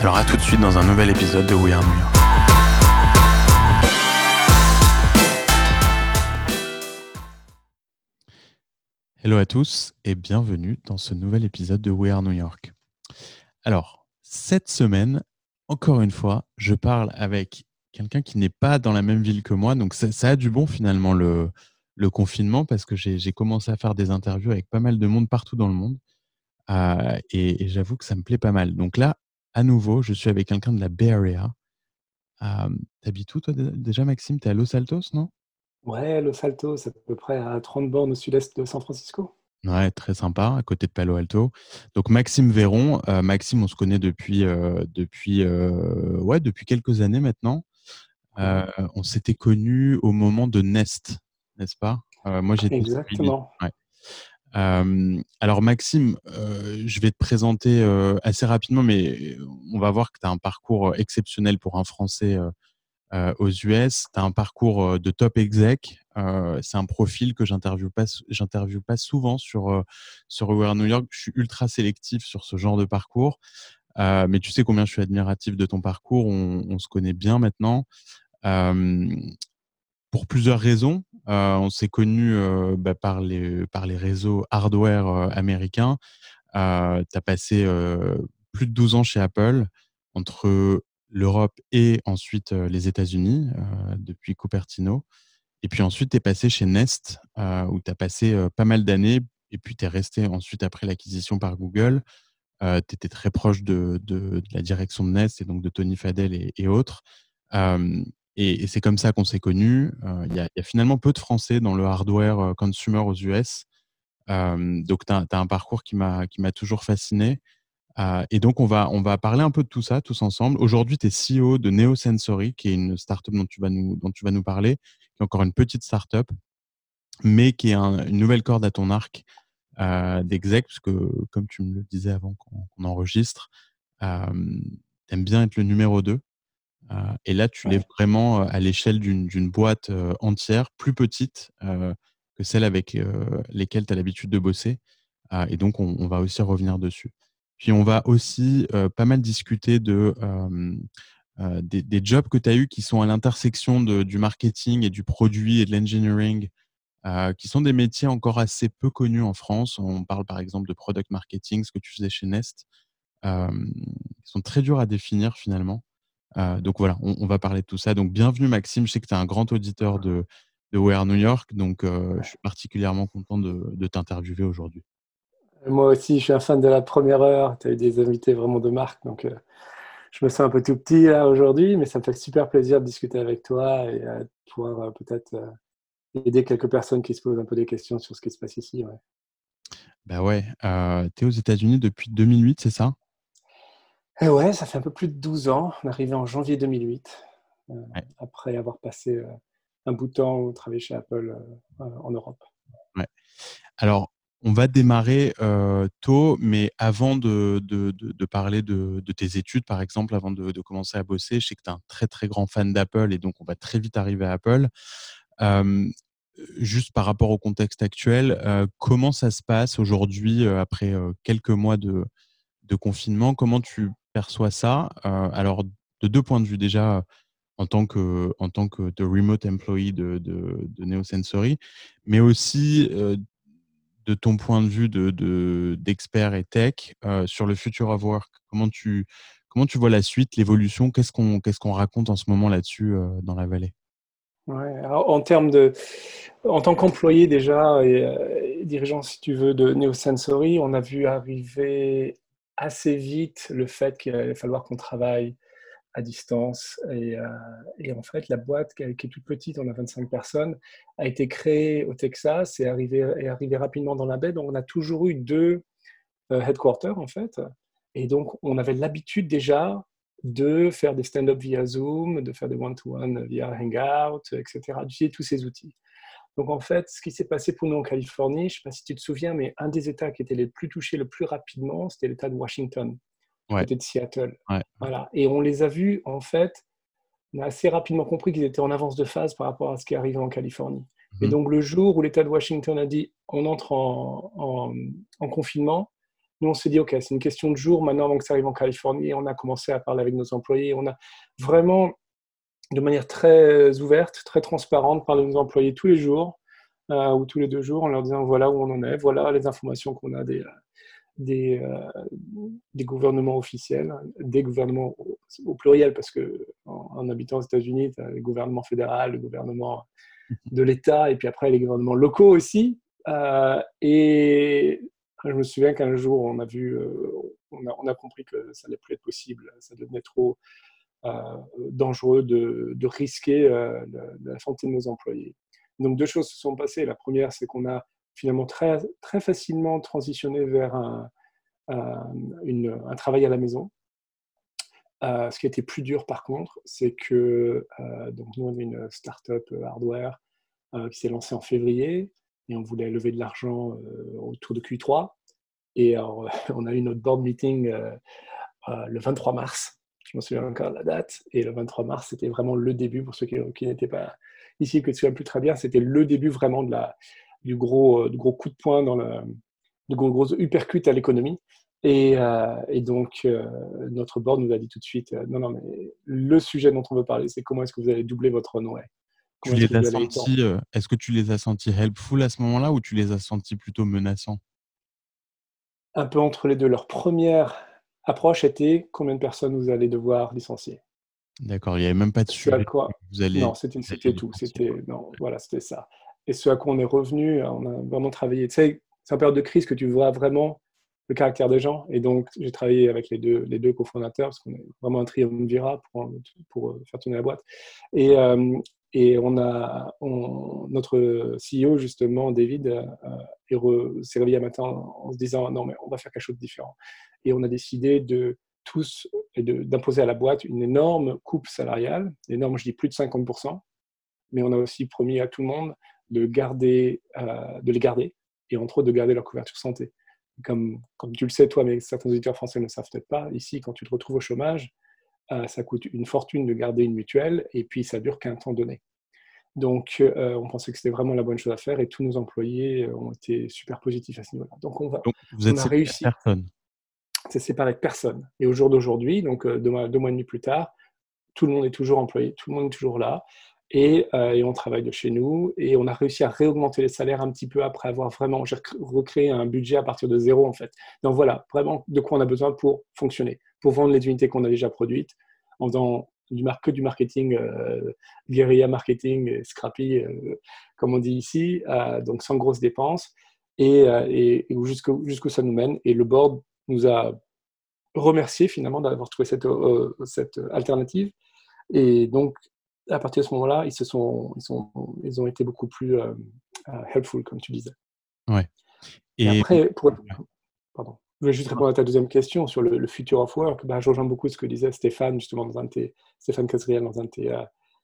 Alors à tout de suite dans un nouvel épisode de We Are New York. Hello à tous et bienvenue dans ce nouvel épisode de We Are New York. Alors, cette semaine, encore une fois, je parle avec quelqu'un qui n'est pas dans la même ville que moi, donc ça, a du bon finalement le, confinement parce que j'ai commencé à faire des interviews avec pas mal de monde partout dans le monde. Euh, et j'avoue que ça me plaît pas mal. Donc là, à nouveau, je suis avec quelqu'un de la Bay Area. T'habites où toi déjà, Maxime? T'es à Los Altos, non? Ouais, Los Altos, à peu près à 30 bornes au sud-est de San Francisco. Ouais, très sympa, à côté de Palo Alto. Donc Maxime Véron, Maxime, on se connaît depuis, depuis, ouais, depuis quelques années maintenant. on s'était connus au moment de Nest, n'est-ce pas? Moi, j'étais Exactement. Ouais alors Maxime, je vais te présenter assez rapidement, mais on va voir que tu as un parcours exceptionnel pour un Français aux US. Tu as un parcours de top exec. c'est un profil que j'interviewe pas, pas souvent sur, sur New York. Je suis ultra sélectif sur ce genre de parcours. mais tu sais combien je suis admiratif de ton parcours. On se connaît bien maintenant. Pour plusieurs raisons. Euh, on s'est connus euh, bah, par, les, par les réseaux hardware euh, américains. tu as passé plus de 12 ans chez Apple, entre l'Europe et ensuite les États-Unis, depuis Cupertino. Et puis ensuite, tu es passé chez Nest, où tu as passé pas mal d'années. Et puis, tu es resté ensuite après l'acquisition par Google. tu étais très proche de, la direction de Nest et donc de Tony Fadell et autres. Et, c'est comme ça qu'on s'est connus. Euh, il y, a finalement peu de Français dans le hardware euh, consumer aux US. Euh, donc, tu as, un parcours qui m'a toujours fasciné. et donc, on va, on va parler un peu de tout ça tous ensemble. Aujourd'hui, tu es CEO de NeoSensory, qui est une startup dont tu vas nous, dont tu vas nous parler, qui est encore une petite startup, mais qui est une nouvelle corde à ton arc euh, d'exec, parce que, comme tu me le disais avant qu'on enregistre, tu aimes bien être le numéro 2 et là, tu l'es vraiment à l'échelle d'une boîte entière, plus petite que celle avec lesquelles tu as l'habitude de bosser. et donc, on, va aussi revenir dessus. Puis, on va aussi pas mal discuter de, des, jobs que tu as eus qui sont à l'intersection du marketing et du produit et de l'engineering, qui sont des métiers encore assez peu connus en France. On parle par exemple de product marketing, ce que tu faisais chez Nest. ils sont très durs à définir finalement. Euh, donc voilà, on, va parler de tout ça. Donc bienvenue Maxime, je sais que tu es un grand auditeur de, de Where New York, donc euh, je suis particulièrement content de, t'interviewer aujourd'hui. Moi aussi, je suis un fan de la première heure, tu as eu des invités vraiment de marque, donc euh, je me sens un peu tout petit là aujourd'hui, mais ça me fait super plaisir de discuter avec toi et de pouvoir peut-être aider quelques personnes qui se posent un peu des questions sur ce qui se passe ici. Ouais. Bah ouais, tu es aux États-Unis depuis 2008, c'est ça? Et ouais, ça fait un peu plus de 12 ans. On est arrivé en janvier 2008, euh, après avoir passé euh, un bout de temps au travailler chez Apple euh, en Europe. Ouais. Alors, on va démarrer tôt, mais avant de, de, de, parler de, tes études, par exemple, avant de, commencer à bosser, je sais que tu es un très très grand fan d'Apple et donc on va très vite arriver à Apple. juste par rapport au contexte actuel, comment ça se passe aujourd'hui, après quelques mois de, de confinement? Comment tu perçois ça Alors, de deux points de vue. Déjà, en tant que, en tant que remote employee de, de, de NeoSensory, mais aussi de ton point de vue d'expert de, et tech sur le future of work. Comment tu, comment tu vois la suite, l'évolution? Qu'est-ce qu'on qu'est-ce qu'on raconte en ce moment là-dessus dans la vallée? En termes de, en tant qu'employé déjà et, dirigeant, si tu veux, de Neosensory, on a vu arriver assez vite le fait qu'il allait falloir qu'on travaille à distance. Et, et, en fait, la boîte qui est toute petite, on a 25 personnes, a été créée au Texas et est arrivée rapidement dans la baie. Donc, on a toujours eu deux headquarters, en fait. Et donc, on avait l'habitude déjà de faire des stand-up via Zoom, de faire des one-to-one via Hangout, etc., d'utiliser tous ces outils. Donc en fait, ce qui s'est passé pour nous en Californie, je ne sais pas si tu te souviens, mais un des États qui était les plus touchés le plus rapidement, c'était l'État de Washington, ouais. côté de Seattle. Voilà. Et on les a vus, en fait, on a assez rapidement compris qu'ils étaient en avance de phase par rapport à ce qui arrivait en Californie. Et mhm. donc le jour où l'État de Washington a dit on entre en, en confinement, nous, on s'est dit, OK, c'est une question de jour maintenant avant que ça arrive en Californie. On a commencé à parler avec nos employés. On a vraiment, de manière très ouverte, très transparente, avec nos employés tous les jours euh, ou tous les deux jours en leur disant, voilà où on en est, voilà les informations qu'on a des, des, euh, des, gouvernements officiels, des gouvernements au, pluriel, parce que en, habitant aux États-Unis, tu as le gouvernement fédéral, le gouvernement de l'État, et puis après les gouvernements locaux aussi. Euh, et je me souviens qu'un jour, on a vu, euh, on a, compris que ça n'allait plus être possible, ça devenait trop euh, dangereux de, risquer euh, la, santé de nos employés. Donc deux choses se sont passées. La première, c'est qu'on a finalement très, très facilement transitionné vers un, un travail à la maison. ce qui été plus dur par contre, c'est que donc nous on est une startup hardware qui s'est lancée en février et on voulait lever de l'argent euh, autour de Q3. Et on a eu notre board meeting euh, euh, le 23 mars. Je me souviens encore de la date. Et le 23 mars, c'était vraiment le début, pour ceux qui, n'étaient pas ici, que tu souviens plus très bien, c'était le début vraiment de la, du, gros, du gros coup de poing dans le, du gros, gros uppercut à l'économie. Et, et, donc, notre board nous a dit tout de suite, non, non, mais le sujet dont on veut parler, c'est comment est-ce que vous allez doubler votre runway? Tu les as sentis, euh, est-ce que tu les as sentis helpful à ce moment-là ou tu les as sentis plutôt menaçants? Un peu entre les deux. Leur première approche était combien de personnes vous allez devoir licencier? D'accord, il n'y avait même pas de sujet. Quoi... Vous allez, non, c'était tout. C'était non, voilà, c'était ça. Et ce à quoi on est revenu, on a vraiment travaillé. Tu sais, c'est en période de crise que tu vois vraiment le caractère des gens. Et donc, j'ai travaillé avec les deux, les deux cofondateurs, parce qu'on est vraiment un triumvirat pour, pour faire tourner la boîte. Et, euh, et on a notre CEO, justement, David, euh, s'est réveillé un matin en se disant non, mais on va faire quelque chose de différent. Et on a décidé de tous d'imposer à la boîte une énorme coupe salariale, énorme, je dis plus de 50%, mais on a aussi promis à tout le monde de, garder, euh, de les garder et entre autres de garder leur couverture santé. Comme, comme tu le sais, toi, mais certains auditeurs français ne le savent peut-être pas, ici, quand tu te retrouves au chômage, euh, ça coûte une fortune de garder une mutuelle et puis ça dure qu'un temps donné. Donc, euh, on pensait que c'était vraiment la bonne chose à faire et tous nos employés ont été super positifs à ce niveau-là. Donc, on, va, vous êtes on a réussi. C'est séparé de personne. Et au jour d'aujourd'hui, donc deux mois, deux mois et demi plus tard, tout le monde est toujours employé, tout le monde est toujours là. Et, et, on travaille de chez nous et on a réussi à réaugmenter les salaires un petit peu après avoir vraiment recréé un budget à partir de zéro en fait. Donc voilà, vraiment de quoi on a besoin pour fonctionner pour vendre les unités qu'on a déjà produites, en faisant du que du marketing, euh, guérilla marketing, scrappy, euh, comme on dit ici, euh, donc sans grosses dépenses, et, et, jusqu'où jusqu ça nous mène. Et le board nous a remercié finalement d'avoir trouvé cette, cette alternative. Et donc, à partir de ce moment-là, ils, se sont, ils, sont, ils ont été beaucoup plus helpful, comme tu disais. Ouais. Et, après, pour... pardon. Je voulais juste répondre à ta deuxième question sur le, future of work. Ben, je rejoins beaucoup ce que disait Stéphane, justement, dans un de tes, Stéphane Casriel, dans un de tes euh,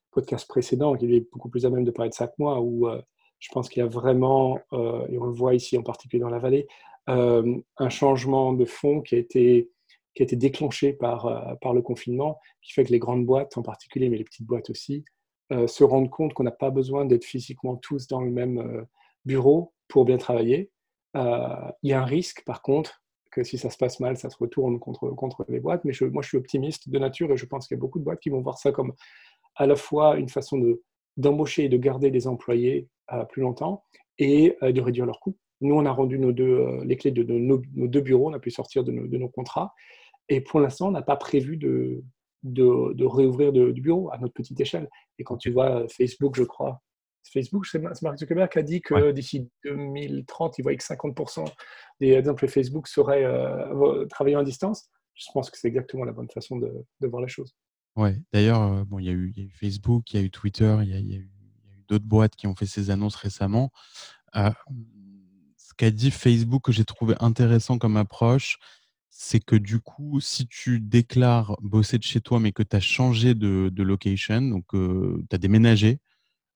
podcasts précédents, qui est beaucoup plus à même de parler de ça que moi, où euh, je pense qu'il y a vraiment, euh, et on le voit ici en particulier dans la vallée, un changement de fond qui a été, qui a déclenché par, par le confinement, qui fait que les grandes boîtes en particulier, mais les petites boîtes aussi, se rendent compte qu'on n'a pas besoin d'être physiquement tous dans le même bureau pour bien travailler. il y a un risque, par contre, que si ça se passe mal, ça se retourne contre, les boîtes. Mais moi, je suis optimiste de nature et je pense qu'il y a beaucoup de boîtes qui vont voir ça comme à la fois une façon de, d'embaucher et de garder des employés euh, plus longtemps et euh, de réduire leurs coûts. Nous, on a rendu nos deux, euh, les clés de, nos, deux bureaux, on a pu sortir de nos, de nos contrats. Et pour l'instant, on n'a pas prévu de, de, de réouvrir de- du bureau à notre petite échelle. Et quand tu vois euh, Facebook, je crois, Facebook, c'est Ma- c'est Mark Zuckerberg qui a dit que Ouais. d'ici 2030, il voyait que 50% des exemples Facebook seraient euh, travaillant à distance. Je pense que c'est exactement la bonne façon de, de voir les choses. Ouais. D'ailleurs, euh, bon, il y a eu, il y a eu Facebook, il y a eu Twitter, il y a, il y a eu, d'autres boîtes qui ont fait ces annonces récemment. Euh, ce qu'a dit Facebook que j'ai trouvé intéressant comme approche, c'est que du coup, si tu déclares bosser de chez toi, mais que tu as changé de, de location, donc tu as déménagé,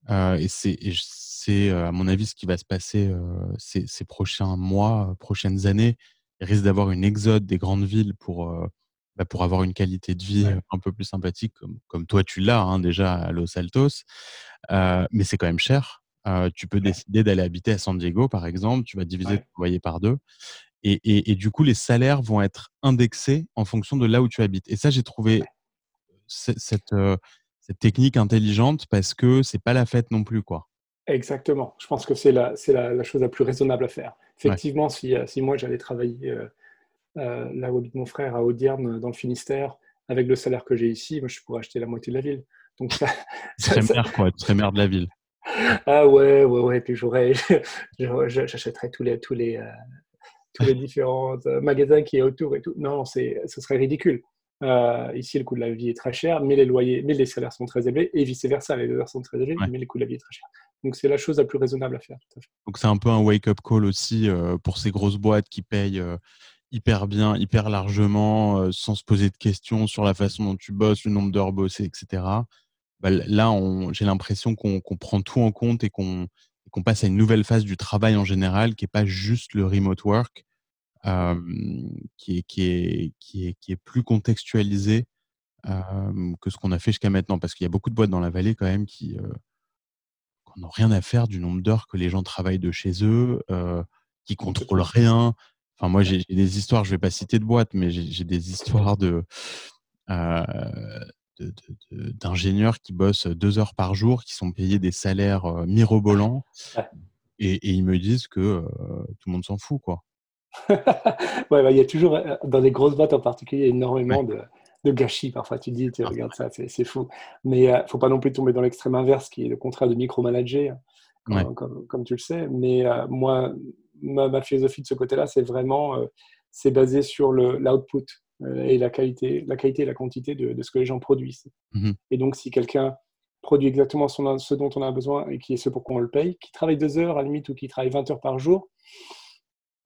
euh, et c'est, euh, à mon avis, ce qui va se passer euh, ces, ces prochains mois, euh, prochaines années. Il risque d'avoir une exode des grandes villes pour, euh, bah, pour avoir une qualité de vie Ouais. euh, un peu plus sympathique, comme, comme toi tu l'as hein, déjà à Los Altos. Euh, mais c'est quand même cher. Euh, tu peux Ouais. décider d'aller habiter à San Diego, par exemple. Tu vas diviser Ouais. ton loyer par deux. Et, et, et du coup, les salaires vont être indexés en fonction de là où tu habites. Et ça, j'ai trouvé Ouais. cette, euh, cette technique intelligente parce que c'est pas la fête non plus, quoi. Exactement. Je pense que c'est la, c'est la, la chose la plus raisonnable à faire. Effectivement, si, euh, si moi j'allais travailler euh, là où habite mon frère, à Audierne, dans le Finistère, avec le salaire que j'ai ici, moi, je pourrais acheter la moitié de la ville. Donc ça, Tu ça- serais ça- maire, quoi. Tu serais maire de la ville. Ah ouais, ouais, ouais. Puis j'aurais, j'achèterais tous les, tous les, euh, tous les différents euh, magasins qui est autour et tout. Non, c'est, ce serait ridicule. Euh, ici, le coût de la vie est très cher, mais les loyers, mais les salaires sont très élevés, et vice versa, les salaires sont très élevés, Ouais. mais le coût de la vie est très cher. Donc c'est la chose la plus raisonnable à faire. Tout à fait. Donc c'est un peu un wake-up call aussi euh, pour ces grosses boîtes qui payent euh, hyper bien, hyper largement, sans se poser de questions sur la façon dont tu bosses, le nombre d'heures bossées, etc. Bah, là, j'ai l'impression qu'on prend tout en compte et qu'on passe à une nouvelle phase du travail en général, qui n'est pas juste le remote work, euh, qui, est, qui, est, qui, est, qui est plus contextualisé euh, que ce qu'on a fait jusqu'à maintenant. Parce qu'il y a beaucoup de boîtes dans la vallée quand même qui euh, n'ont rien à faire du nombre d'heures que les gens travaillent de chez eux, qui contrôlent rien. Enfin, moi, j'ai des histoires, je vais pas citer de boîtes, mais j'ai des histoires de euh, d'ingénieurs qui bossent deux heures par jour, qui sont payés des salaires euh, mirobolants, Ouais. et, et ils me disent que euh, tout le monde s'en fout, quoi. ouais, bah, il y a toujours, dans les grosses boîtes en particulier, énormément de, de gâchis. Parfois, tu dis, tu Ah, regardes ça, c'est fou. Mais il ne faut pas non plus tomber dans l'extrême inverse, qui est le contraire de micromanager, hein, comme, comme, comme tu le sais. Mais euh, moi, ma, ma philosophie de ce côté-là, c'est vraiment, c'est basé sur le- l'output et la qualité, la qualité et la quantité de, de ce que les gens produisent. Mhm. Et donc, si quelqu'un produit exactement son- ce dont on a besoin et qui est ce pour quoi on le paye, qui travaille deux heures à la limite ou qui travaille 20 heures par jour,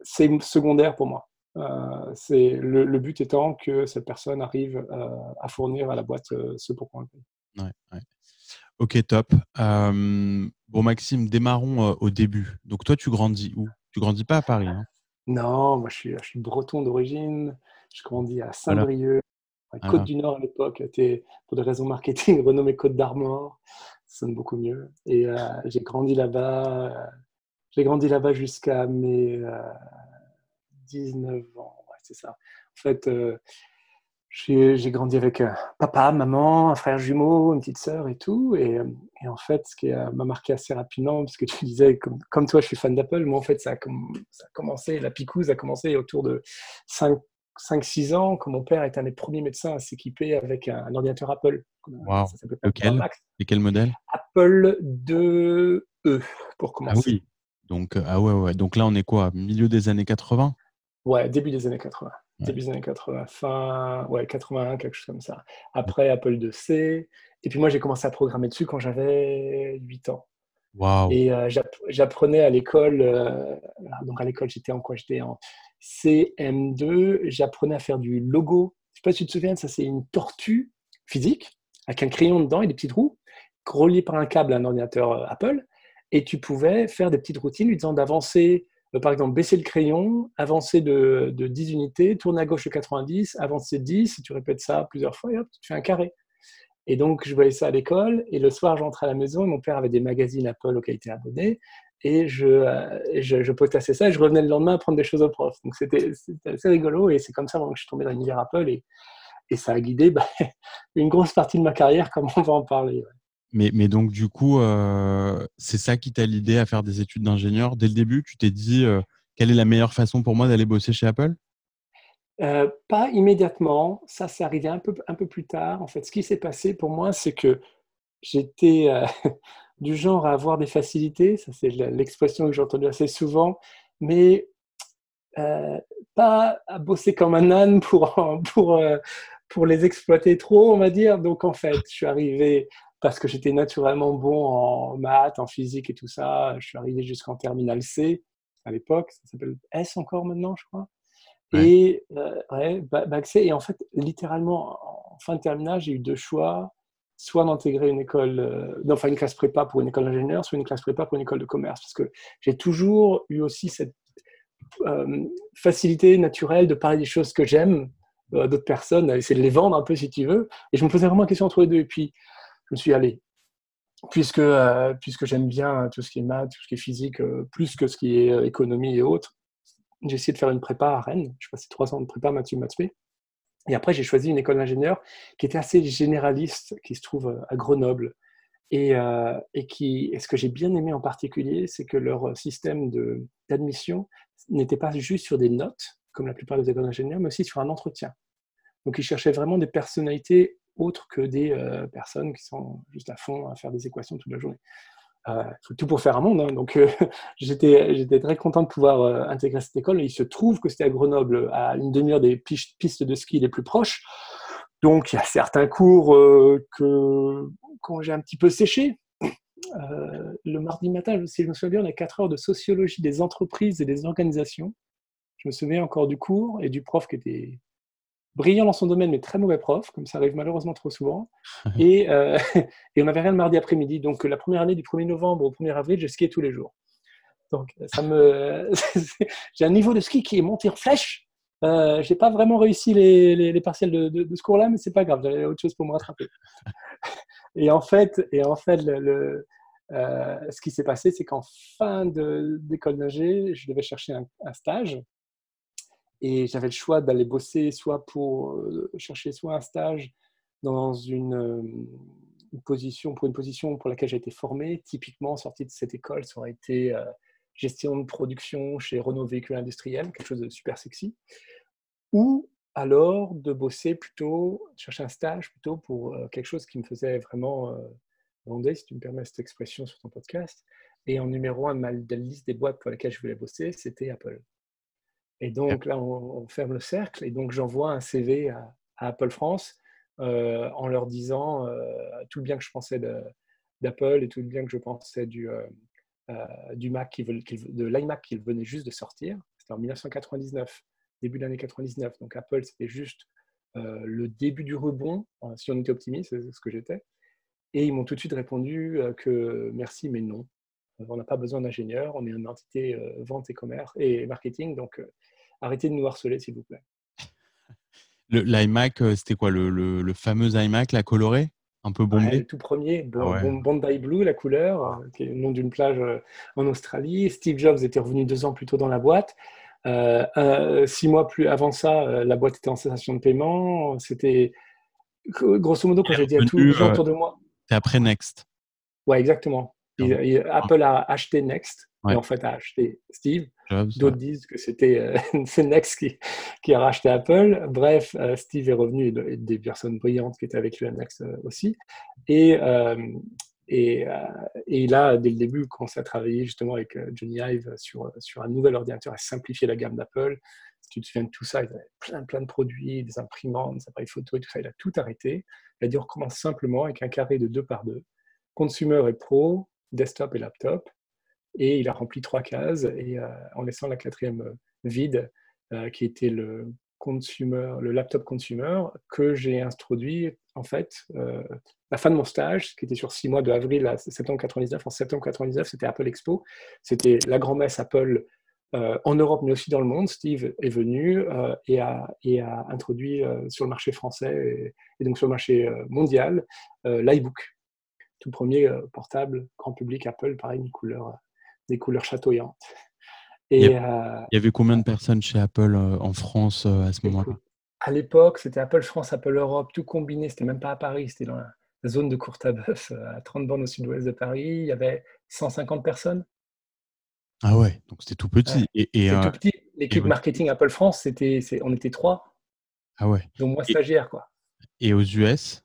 c'est secondaire pour moi. Euh, c'est le, le but étant que cette personne arrive euh, à fournir à la boîte euh, ce pour quoi on le paye. Ouais, ouais. Ok, top. Euh, bon, Maxime, démarrons euh, au début. Donc, toi, tu grandis où? Tu grandis pas à Paris, hein? Non, moi je suis, je suis breton d'origine, je grandis à. Saint-Brieuc, à Voilà. Côte du Nord à l'époque, pour des raisons marketing renommé Côte d'Armor, ça sonne beaucoup mieux. Et euh, j'ai grandi là-bas, euh, j'ai grandi là-bas jusqu'à mes euh, 19 ans, ouais, c'est ça. En fait, euh, j'ai grandi avec papa, maman, un frère jumeau, une petite sœur et tout. Et, et en fait, ce qui m'a marqué assez rapidement, parce que tu disais, comme, comme toi, je suis fan d'Apple, moi, en fait, ça a, com- ça a commencé, la picouse a commencé autour de 5-6 ans, quand mon père était un des premiers médecins à s'équiper avec un, un ordinateur Apple. Wow. Ça Lequel. Et quel modèle? Apple 2E, pour Ah commencer. oui. Donc, euh, ah ouais, ouais. Donc là, on est quoi? Milieu des années 80 Ouais, début des années 80. Ouais. Début des années 80, fin, ouais, 81, quelque chose comme ça. Après, Apple 2C. Et puis moi, j'ai commencé à programmer dessus quand j'avais 8 ans. Waouh Et euh, j'app- j'apprenais à l'école, euh, donc à l'école, j'étais en quoi? J'étais en CM2, j'apprenais à faire du logo. Je sais pas si tu te souviens, ça c'est une tortue physique avec un crayon dedans et des petites roues reliées par un câble à un ordinateur euh, Apple. Et tu pouvais faire des petites routines lui disant d'avancer, euh, par exemple, baisser le crayon, avancer de, de 10 unités, tourner à gauche de 90, avancer de 10, et tu répètes ça plusieurs fois et hop, tu te fais un carré. Et donc, je voyais ça à l'école. Et le soir, j'entrais à la maison. Et mon père avait des magazines Apple auxquels il était abonné. Et je, euh, je, je potassais ça. Et je revenais le lendemain apprendre des choses au prof. Donc, c'était assez rigolo. Et c'est comme ça que je suis tombé dans l'univers Apple. Et, et ça a guidé bah, une grosse partie de ma carrière, comme on va en parler. ouais. mais, mais donc, du coup, euh, c'est ça qui t'a l'idée à faire des études d'ingénieur Dès le début, tu t'es dit, euh, quelle est la meilleure façon pour moi d'aller bosser chez Apple? Pas immédiatement, ça, c'est arrivé un peu, un peu plus tard. En fait, ce qui s'est passé pour moi, c'est que j'étais du genre à avoir des facilités, ça c'est l'expression que j'ai entendue assez souvent, mais euh, pas à bosser comme un âne pour, pour, pour les exploiter trop, on va dire. Donc en fait, je suis arrivé parce que j'étais naturellement bon en maths, en physique et tout ça. Je suis arrivé jusqu'en terminale C à l'époque, ça s'appelle S encore maintenant, je crois. Et, euh, ouais, bac C. Et en fait, littéralement, en fin de terminale, j'ai eu deux choix soit d'intégrer une école, euh, enfin une classe prépa pour une école d'ingénieur, soit une classe prépa pour une école de commerce. Parce que j'ai toujours eu aussi cette euh, facilité naturelle de parler des choses que j'aime à d'autres personnes, essayer de les vendre un peu si tu veux. Et je me posais vraiment la question entre les deux. Et puis, je me suis allé, puisque, puisque j'aime bien tout ce qui est maths, tout ce qui est physique, plus que ce qui est économie et autres, j'ai essayé de faire une prépa à Rennes. Je passé trois ans de prépa Mathieu Mathieu. Et après, j'ai choisi une école d'ingénieur qui était assez généraliste, qui se trouve euh, à Grenoble. Et, euh, et, qui, ce que j'ai bien aimé en particulier, c'est que leur système d'admission n'était pas juste sur des notes, comme la plupart des écoles d'ingénieurs, mais aussi sur un entretien. Donc, ils cherchaient vraiment des personnalités autres que des euh, personnes qui sont juste à fond à faire des équations toute la journée. Euh, faut tout pour faire un monde. Hein. Donc, euh, j'étais, très content de pouvoir euh, intégrer cette école. il se trouve que c'était à Grenoble, à une demi-heure des pistes de ski les plus proches. Donc, il y a certains cours que quand j'ai un petit peu séché. le mardi matin, si je me souviens bien, on a 4 heures de sociologie des entreprises et des organisations. Je me souviens encore du cours et du prof qui était brillant dans son domaine, mais très mauvais prof, comme ça arrive malheureusement trop souvent. et, euh, et on n'avait rien le mardi après-midi. Donc la première année du 1er novembre au 1er avril, j'ai skié tous les jours. Donc ça me, j'ai un niveau de ski qui est monté en flèche. Euh, j'ai pas vraiment réussi les, les, partiels de, de, ce cours-là, mais c'est pas grave, j'avais autre chose pour me rattraper. et en fait, et en fait le, euh, ce qui s'est passé, c'est qu'en fin d'école d'ingé, je devais chercher un, un stage et j'avais le choix d'aller bosser soit pour euh, chercher soit un stage dans une, euh, position, pour une position pour laquelle j'ai été formé. Typiquement, sorti de cette école, ça aurait été euh, gestion de production chez Renault Véhicules Industriels, quelque chose de super sexy. Ou alors de bosser plutôt, chercher un stage plutôt pour quelque chose qui me faisait vraiment euh, si tu me permets cette expression sur ton podcast. Et en numéro un de ma liste des boîtes pour lesquelles je voulais bosser, c'était Apple. Et donc là, on, ferme le cercle et donc j'envoie un CV à, Apple France euh, en leur disant euh, tout le bien que je pensais d'Apple et tout le bien que je pensais du, euh, du Mac, qui, de l'iMac qu'il venait juste de sortir. C'était en 1999, début de l'année 99. Donc Apple, c'était juste le début du rebond, si on était optimiste, c'est ce que j'étais. Et ils m'ont tout de suite répondu que merci, mais non. On n'a pas besoin d'ingénieurs, on est une entité vente et commerce et marketing, donc arrêtez de nous harceler, s'il vous plaît. L'iMac, euh, c'était quoi le, fameux iMac, la colorée? Un peu bombé. le tout premier, ah Bondi Blue, la couleur, euh, qui est le nom d'une plage euh, en Australie. Steve Jobs était revenu deux ans plus tôt dans la boîte. six mois plus avant ça, la boîte était en cessation de paiement. C'était grosso modo quand j'ai dit à tous les gens autour de moi. C'est après Next. Ouais, exactement. Apple a acheté Next et en fait a acheté Steve. D'autres disent que c'était euh, c'est Next qui, qui, a racheté Apple. Bref, euh, Steve est revenu et, des personnes brillantes qui étaient avec lui à Next euh, aussi. Et, et, et, là, dès le début, commencé à travailler justement avec Johnny Ive sur, sur un nouvel ordinateur à simplifier la gamme d'Apple. Si tu te souviens de tout ça, il avait plein, plein de produits, des imprimantes, des appareils photo et tout ça. Il a tout arrêté. Il a dit on recommence simplement avec un carré de 2 par 2. Consumer et pro, desktop et laptop et il a rempli trois cases et euh, en laissant la quatrième euh, vide, euh, qui était le consumer, le laptop consumer, que j'ai introduit en fait la fin de mon stage, qui était sur six mois de avril à septembre 99. En septembre 99, c'était Apple Expo, c'était la grand-messe Apple en Europe, mais aussi dans le monde. Steve est venu et, a, introduit sur le marché français et, donc sur le marché mondial l'iBook, tout premier portable grand public Apple, pareil, une couleur des couleurs chatoyantes. Et, il, y avait, combien de personnes chez Apple euh, en France euh, à ce moment-là? À l'époque, c'était Apple France, Apple Europe, tout combiné. C'était même pas à Paris, c'était dans la zone de Courtabœuf, à 30 bornes au sud-ouest de Paris. Il y avait 150 personnes. Ah ouais, donc c'était tout petit. et, tout petit. l'équipe marketing Apple France, c'était, on était trois. Ah ouais. Donc moi stagiaire quoi. Et aux US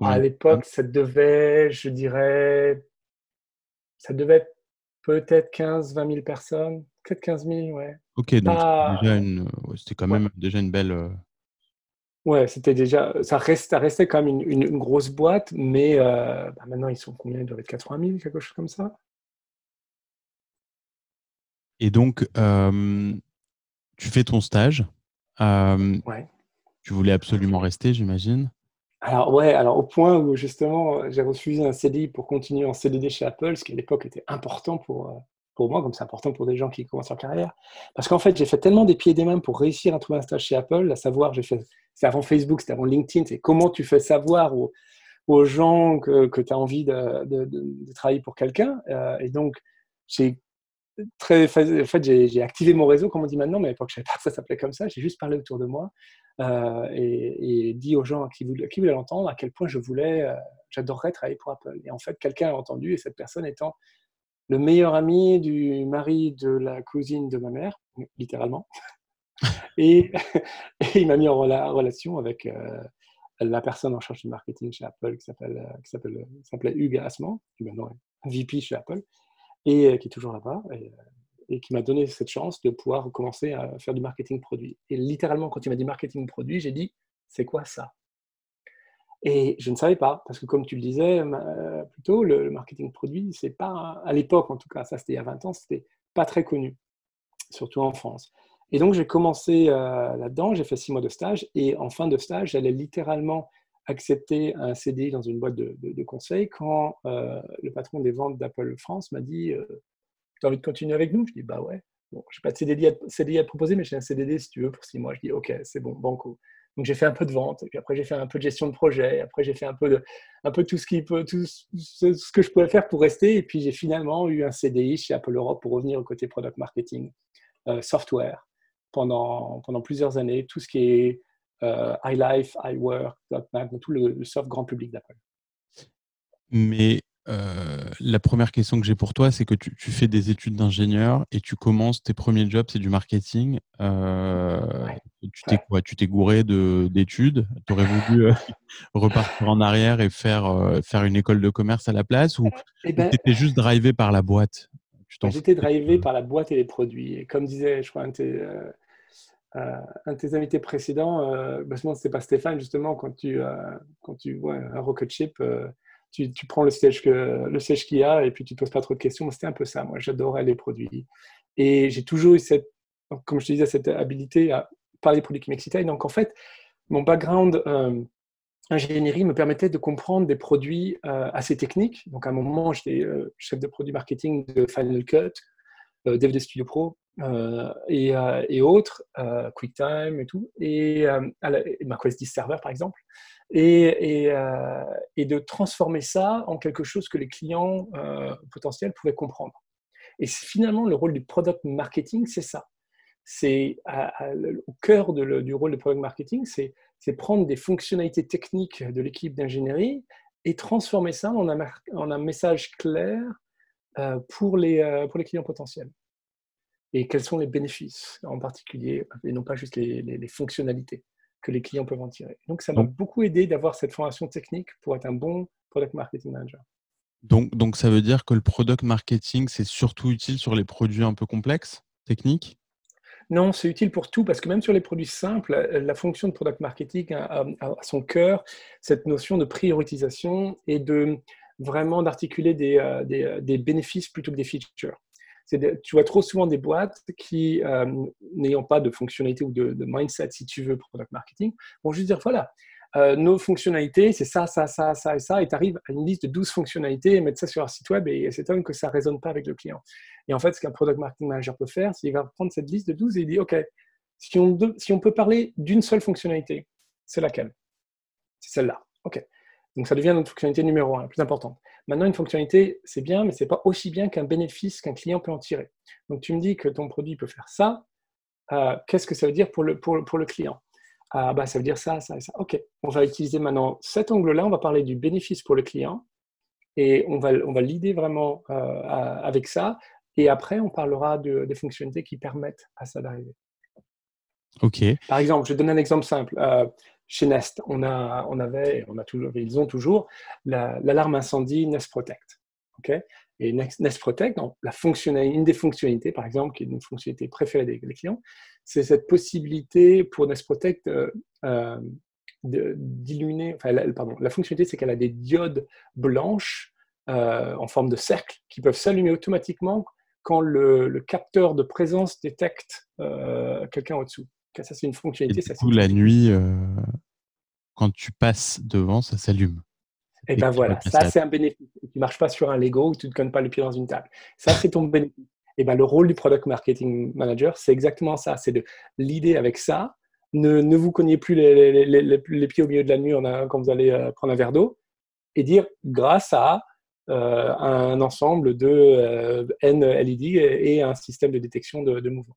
À l'époque, ça devait, je dirais, ça devait peut-être 15, 20 000 personnes. Peut-être 15 000, ouais. Ok, donc c'était quand même déjà une belle. Euh, ouais, c'était déjà. Ça, reste, restait quand même une, grosse boîte, mais euh, bah, maintenant, ils sont combien? Ils doivent être 80 000, quelque chose comme ça. Et donc, euh, tu fais ton stage. ouais. Tu voulais absolument rester, j'imagine. Alors ouais, alors au point où justement j'ai refusé un CDI pour continuer en CDD chez Apple, ce qui à l'époque était important pour, pour moi, comme c'est important pour des gens qui commencent leur carrière. Parce qu'en fait, j'ai fait tellement des pieds et des mains pour réussir à trouver un stage chez Apple, à savoir, j'ai fait, c'est avant Facebook, c'était avant LinkedIn, c'est comment tu fais savoir aux, aux gens que, que tu as envie de, de, de, travailler pour quelqu'un. Euh, et donc, j'ai très, en fait, j'ai activé mon réseau, comme on dit maintenant, mais à l'époque, je ne savais pas que ça s'appelait comme ça. J'ai juste parlé autour de moi euh, et, et, dit aux gens qui voulaient, qui voulaient l'entendre à quel point je voulais, euh, j'adorerais travailler pour Apple. Et en fait, quelqu'un a entendu, et cette personne étant le meilleur ami du mari de la cousine de ma mère, littéralement. et, il m'a mis en relation avec euh, la personne en charge du marketing chez Apple qui s'appelle qui s'appelait Hugues Asman, qui maintenant est VP chez Apple, et euh, qui est toujours là-bas. Et, euh, et qui m'a donné cette chance de pouvoir commencer à faire du marketing produit. Et littéralement, quand il m'a dit marketing produit, j'ai dit, c'est quoi ça? Et je ne savais pas, parce que comme tu le disais euh, plus tôt, le, marketing produit, c'est pas, à l'époque en tout cas, ça c'était il y a 20 ans, c'était pas très connu, surtout en France. Et donc j'ai commencé là-dedans, j'ai fait six mois de stage, et en fin de stage, j'allais littéralement accepter un CDI dans une boîte de, conseil quand euh, le patron des ventes d'Apple France m'a dit Tu as envie de continuer avec nous? Je dis Bah ouais. Bon, je n'ai pas de CDI à proposer, mais j'ai un CDD si tu veux pour six mois. Je dis Ok, c'est bon, banco. Donc j'ai fait un peu de vente, et puis après j'ai fait un peu de gestion de projet, après j'ai fait un peu de, un peu tout ce qui peut, tout ce que je pouvais faire pour rester, et puis j'ai finalement eu un CDI chez Apple Europe pour revenir au côté product marketing, euh, software pendant pendant plusieurs années, tout ce qui est euh, iLife, iWork, tout le, le soft grand public d'Apple. Mais euh, la première question que j'ai pour toi, c'est que tu, fais des études d'ingénieur et tu commences tes premiers jobs, c'est du marketing. Euh, tu t'es quoi? Tu t'es gouré d'études? Tu aurais voulu euh, repartir en arrière et faire, faire une école de commerce à la place ou eh ben tu étais juste drivé par la boîte? J'étais drivé par la boîte et les produits. Et comme disait, je crois, un de tes, un de tes invités précédents, bah, c'était pas Stéphane, justement, quand tu, quand tu vois un rocket ship tu, prends le siège qu'il y a et puis tu ne poses pas trop de questions. C'était un peu ça. Moi, j'adorais les produits. Et j'ai toujours eu cette, comme je te disais, cette habilité à parler des produits qui m'excitaient. Donc, en fait, mon background euh, ingénierie me permettait de comprendre des produits euh, assez techniques. Donc, à un moment, j'étais euh, chef de produit marketing de Final Cut, Dev de Studio Pro et, et, autres, QuickTime et tout, et, et macOS 10 Server, par exemple et, euh, de transformer ça en quelque chose que les clients euh, potentiels pouvaient comprendre. Et finalement, le rôle du product marketing, c'est ça. C'est au cœur du rôle du product marketing, c'est prendre des fonctionnalités techniques de l'équipe d'ingénierie et transformer ça en un, message clair euh, pour les clients potentiels. Et quels sont les bénéfices en particulier, et non pas juste les, les fonctionnalités que les clients peuvent en tirer. Donc, ça m'a beaucoup aidé d'avoir cette formation technique pour être un bon product marketing manager. Donc, donc ça veut dire que le product marketing, c'est surtout utile sur les produits un peu complexes, techniques? Non, c'est utile pour tout parce que même sur les produits simples, la fonction de product marketing a, à son cœur cette notion de priorisation et de vraiment d'articuler des, euh, des, des, bénéfices plutôt que des features tu vois trop souvent des boîtes qui, euh, n'ayant pas de fonctionnalité ou de, mindset, si tu veux, pour product marketing, vont juste dire voilà, euh, nos fonctionnalités, c'est ça, ça, ça, ça et ça, et tu arrives à une liste de 12 fonctionnalités et mettre ça sur un site web et c'est étonne que ça ne résonne pas avec le client. Et en fait, ce qu'un product marketing manager peut faire, c'est qu'il va prendre cette liste de 12 et il dit OK, si on, si on peut parler d'une seule fonctionnalité, c'est laquelle? C'est celle-là. OK. Donc ça devient notre fonctionnalité numéro un, la plus importante. Maintenant, une fonctionnalité, c'est bien, mais ce n'est pas aussi bien qu'un bénéfice qu'un client peut en tirer. Donc tu me dis que ton produit peut faire ça. Euh, qu'est-ce que ça veut dire pour le, pour, pour le client? Ah, bah, Ça veut dire ça, ça et ça. OK, on va utiliser maintenant cet angle-là, on va parler du bénéfice pour le client et on va, on va l'idée vraiment euh, avec ça Et après, on parlera de, des fonctionnalités qui permettent à ça d'arriver. OK. Par exemple, je donne un exemple simple. Euh, chez Nest, on, a, on avait, toujours, ils ont toujours l'alarme incendie Nest Protect. OK? Et Nest, Protect, la une des fonctionnalités, par exemple, qui est une fonctionnalité préférée des, clients, c'est cette possibilité pour Nest Protect euh, euh, d'illuminer. La, pardon, la fonctionnalité, c'est qu'elle a des diodes blanches en forme de cercle qui peuvent s'allumer automatiquement quand le, capteur de présence détecte quelqu'un au-dessous. Ça, c'est une fonctionnalité. Et du coup, la nuit, euh, quand tu passes devant, ça s'allume. Et eh ben voilà, ça, c'est un bénéfice. Tu ne marches pas sur un Lego ou tu ne te connes pas le pied dans une table. Ça, c'est ton bénéfice. Et eh ben, le rôle du product marketing manager, c'est exactement ça. C'est de l'idée avec ça. Ne, ne, vous cognez plus les, les, les, pieds au milieu de la nuit quand vous allez euh, prendre un verre d'eau et dire grâce à euh, un ensemble de N LED et, un système de détection de, de mouvement.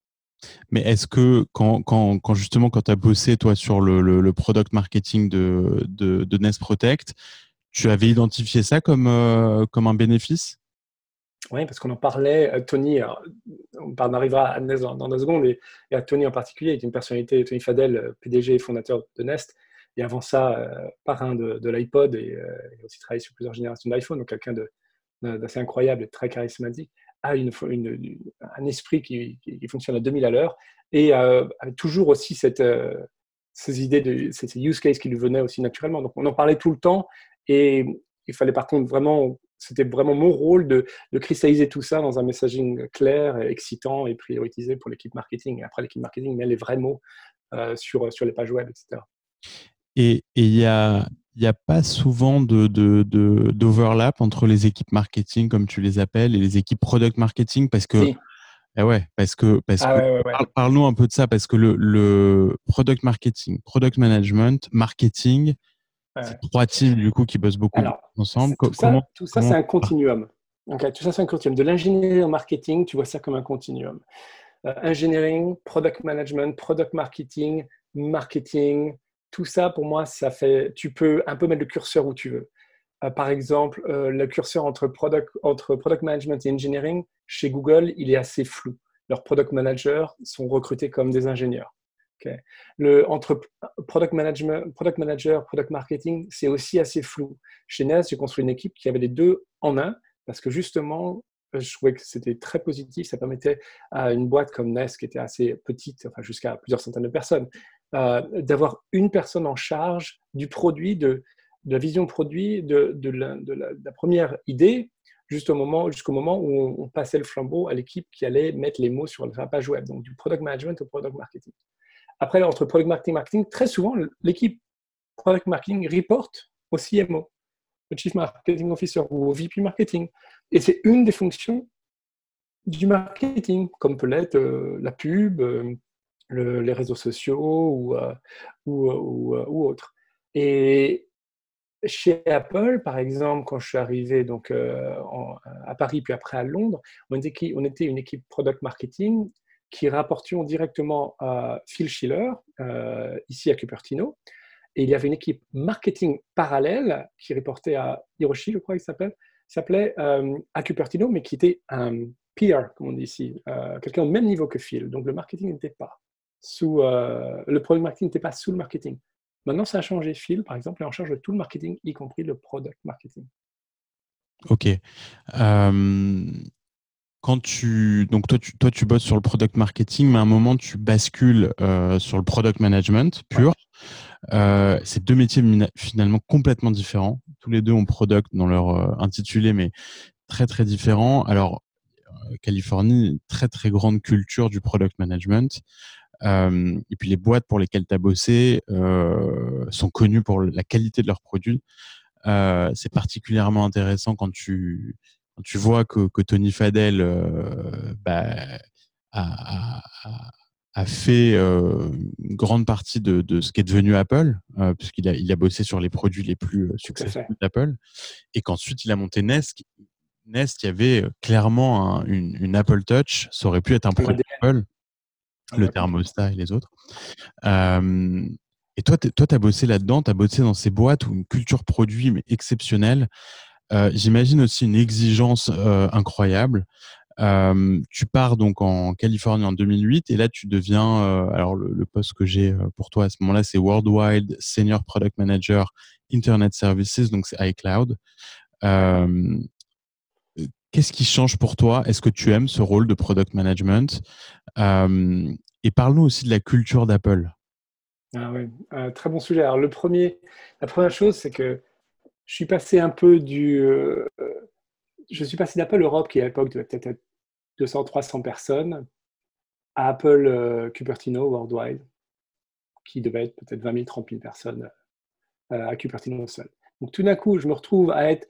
Mais est-ce que quand, justement quand tu as bossé toi sur le, product marketing de, Nest Protect, tu avais identifié ça comme, euh, un bénéfice? Oui, parce qu'on en parlait. Euh, Tony, on arrivera à Nest dans, deux secondes, et, à Tony en particulier, il est une personnalité, Tony Fadel, euh, PDG et fondateur de Nest, et avant ça, parrain de, l'iPod, et a aussi travaillé sur plusieurs générations d'iPhone, donc quelqu'un d'assez incroyable et très charismatique un esprit qui, fonctionne à 2000 à l'heure et euh, toujours aussi euh, ces idées, de, ces, use cases qui lui venaient aussi naturellement. Donc on en parlait tout le temps et il fallait par contre vraiment, c'était vraiment mon rôle de, cristalliser tout ça dans un messaging clair, excitant et prioritisé pour l'équipe marketing. Et après, l'équipe marketing met les vrais mots euh, sur, sur les pages web, etc. Et il y a, il n'y a pas souvent d'overlap de, de, entre les équipes marketing, comme tu les appelles, et les équipes product marketing, parce que, eh ouais, parce que, parce ah que parle-nous un peu de ça, parce que le, le, product marketing, product management, marketing, c'est trois teams du coup qui bossent beaucoup ensemble. Tout ça, tout ça c'est un continuum. Okay, tout ça, c'est un continuum. De l'ingénierie en marketing, tu vois ça comme un continuum. Euh, engineering, product management, product marketing, marketing, tout ça, pour moi, ça fait, tu peux un peu mettre le curseur où tu veux. Euh, par exemple, euh, le curseur entre product, entre product management et engineering, chez Google, il est assez flou. Leurs product managers sont recrutés comme des ingénieurs. Le, entre product, management, product manager, product marketing, c'est aussi assez flou. Chez NES, j'ai construit une équipe qui avait les deux en un, parce que justement, euh, je trouvais que c'était très positif. Ça permettait à une boîte comme NES, qui était assez petite, enfin jusqu'à plusieurs centaines de personnes, euh, d'avoir une personne en charge du produit, de, la vision produit, de, la, première idée, jusqu'au moment, jusqu'au moment où on, passait le flambeau à l'équipe qui allait mettre les mots sur la page web, donc du product management au product marketing. Après, entre product marketing et marketing, très souvent, l'équipe product marketing reporte au CMO, au Chief Marketing Officer ou au VP Marketing. Et c'est une des fonctions du marketing, comme peut l'être euh, la pub, euh, les réseaux sociaux ou, euh, ou, ou, euh, ou, autres. Et chez Apple, par exemple, quand je suis arrivé donc, euh, à Paris puis après à Londres, on était, on était une équipe product marketing qui rapportions directement à Phil Schiller, ici à Cupertino. Et il y avait une équipe marketing parallèle qui reportait à Hiroshi, je crois qu'il s'appelle, s'appelait à Cupertino, mais qui était un peer, comme on dit ici, quelqu'un au même niveau que Phil. Donc le marketing n'était pas sous euh, le product marketing n'était pas sous le marketing. Maintenant, ça a changé. Phil, par exemple, est en charge de tout le marketing, y compris le product marketing. Ok. quand tu donc toi tu, toi tu bosses sur le product marketing, mais à un moment tu bascules euh, sur le product management pur. Euh, c'est deux métiers finalement complètement différents. Tous les deux ont product dans leur intitulé, mais très très différents. Alors Californie, très très grande culture du product management et puis les boîtes pour lesquelles tu as bossé euh, sont connues pour la qualité de leurs produits. Euh, c'est particulièrement intéressant quand tu, quand tu vois que, que Tony Fadel euh, bah, a, a, a, fait une grande partie de, de, ce qui est devenu Apple, puisqu'il a, il a bossé sur les produits les plus successful d'Apple, et qu'ensuite il a monté Nest. Nest, il y avait clairement une, une, Apple Touch, ça aurait pu être un produit Apple le thermostat et les autres. et toi, tu as bossé là-dedans, tu as bossé dans ces boîtes où une culture produit mais exceptionnelle. J'imagine aussi une exigence incroyable. tu pars donc en Californie en 2008 et là tu deviens, alors le, poste que j'ai pour toi à ce moment-là, c'est Worldwide Senior Product Manager Internet Services, donc c'est iCloud. Qu'est-ce qui change pour toi? Est-ce que tu aimes ce rôle de product management? Et parle-nous aussi de la culture d'Apple. Ah oui, très bon sujet. Alors le premier, la première chose, c'est que je suis passé un peu du, je suis passé d'Apple Europe qui à l'époque devait peut-être être 200-300 personnes à Apple Cupertino Worldwide qui devait être peut-être 20 000, 30 000 personnes à Cupertino seul. Donc tout d'un coup, je me retrouve à être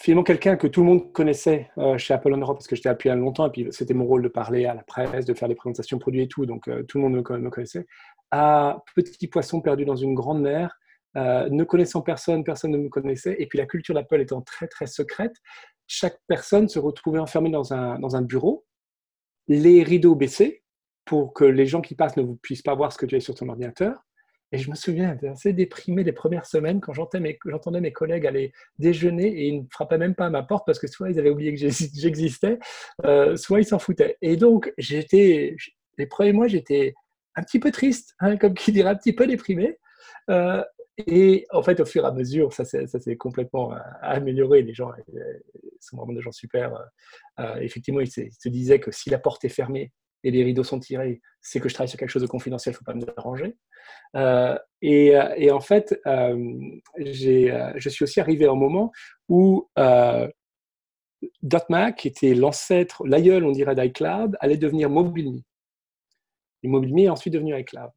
finalement quelqu'un que tout le monde connaissait euh, chez Apple en Europe parce que j'étais appuyé longtemps et puis c'était mon rôle de parler à la presse, de faire des présentations produits et tout, donc euh, tout le monde me, connaissait, à petit poisson perdu dans une grande mer, euh, ne connaissant personne, personne ne me connaissait, et puis la culture d'Apple étant très très secrète, chaque personne se retrouvait enfermée dans un, dans un bureau, les rideaux baissés pour que les gens qui passent ne puissent pas voir ce que tu as sur ton ordinateur, et je me souviens, j'étais assez déprimé les premières semaines quand j'entendais mes, collègues aller déjeuner et ils ne frappaient même pas à ma porte parce que soit ils avaient oublié que j'existais, euh, soit ils s'en foutaient. Et donc, j'étais, les premiers mois, j'étais un petit peu triste, hein, comme qui dirait, un petit peu déprimé. Euh, et en fait, au fur et à mesure, ça s'est complètement euh, amélioré. Les gens sont vraiment des gens super. effectivement, ils se disaient que si la porte est fermée, et les rideaux sont tirés, c'est que je travaille sur quelque chose de confidentiel, il ne faut pas me déranger. Euh, et, euh, et, en fait, euh, je suis aussi arrivé à un moment où .Mac, qui était l'ancêtre, l'aïeul, on dirait, d'iCloud, allait devenir MobileMe. Et MobileMe est ensuite devenu iCloud.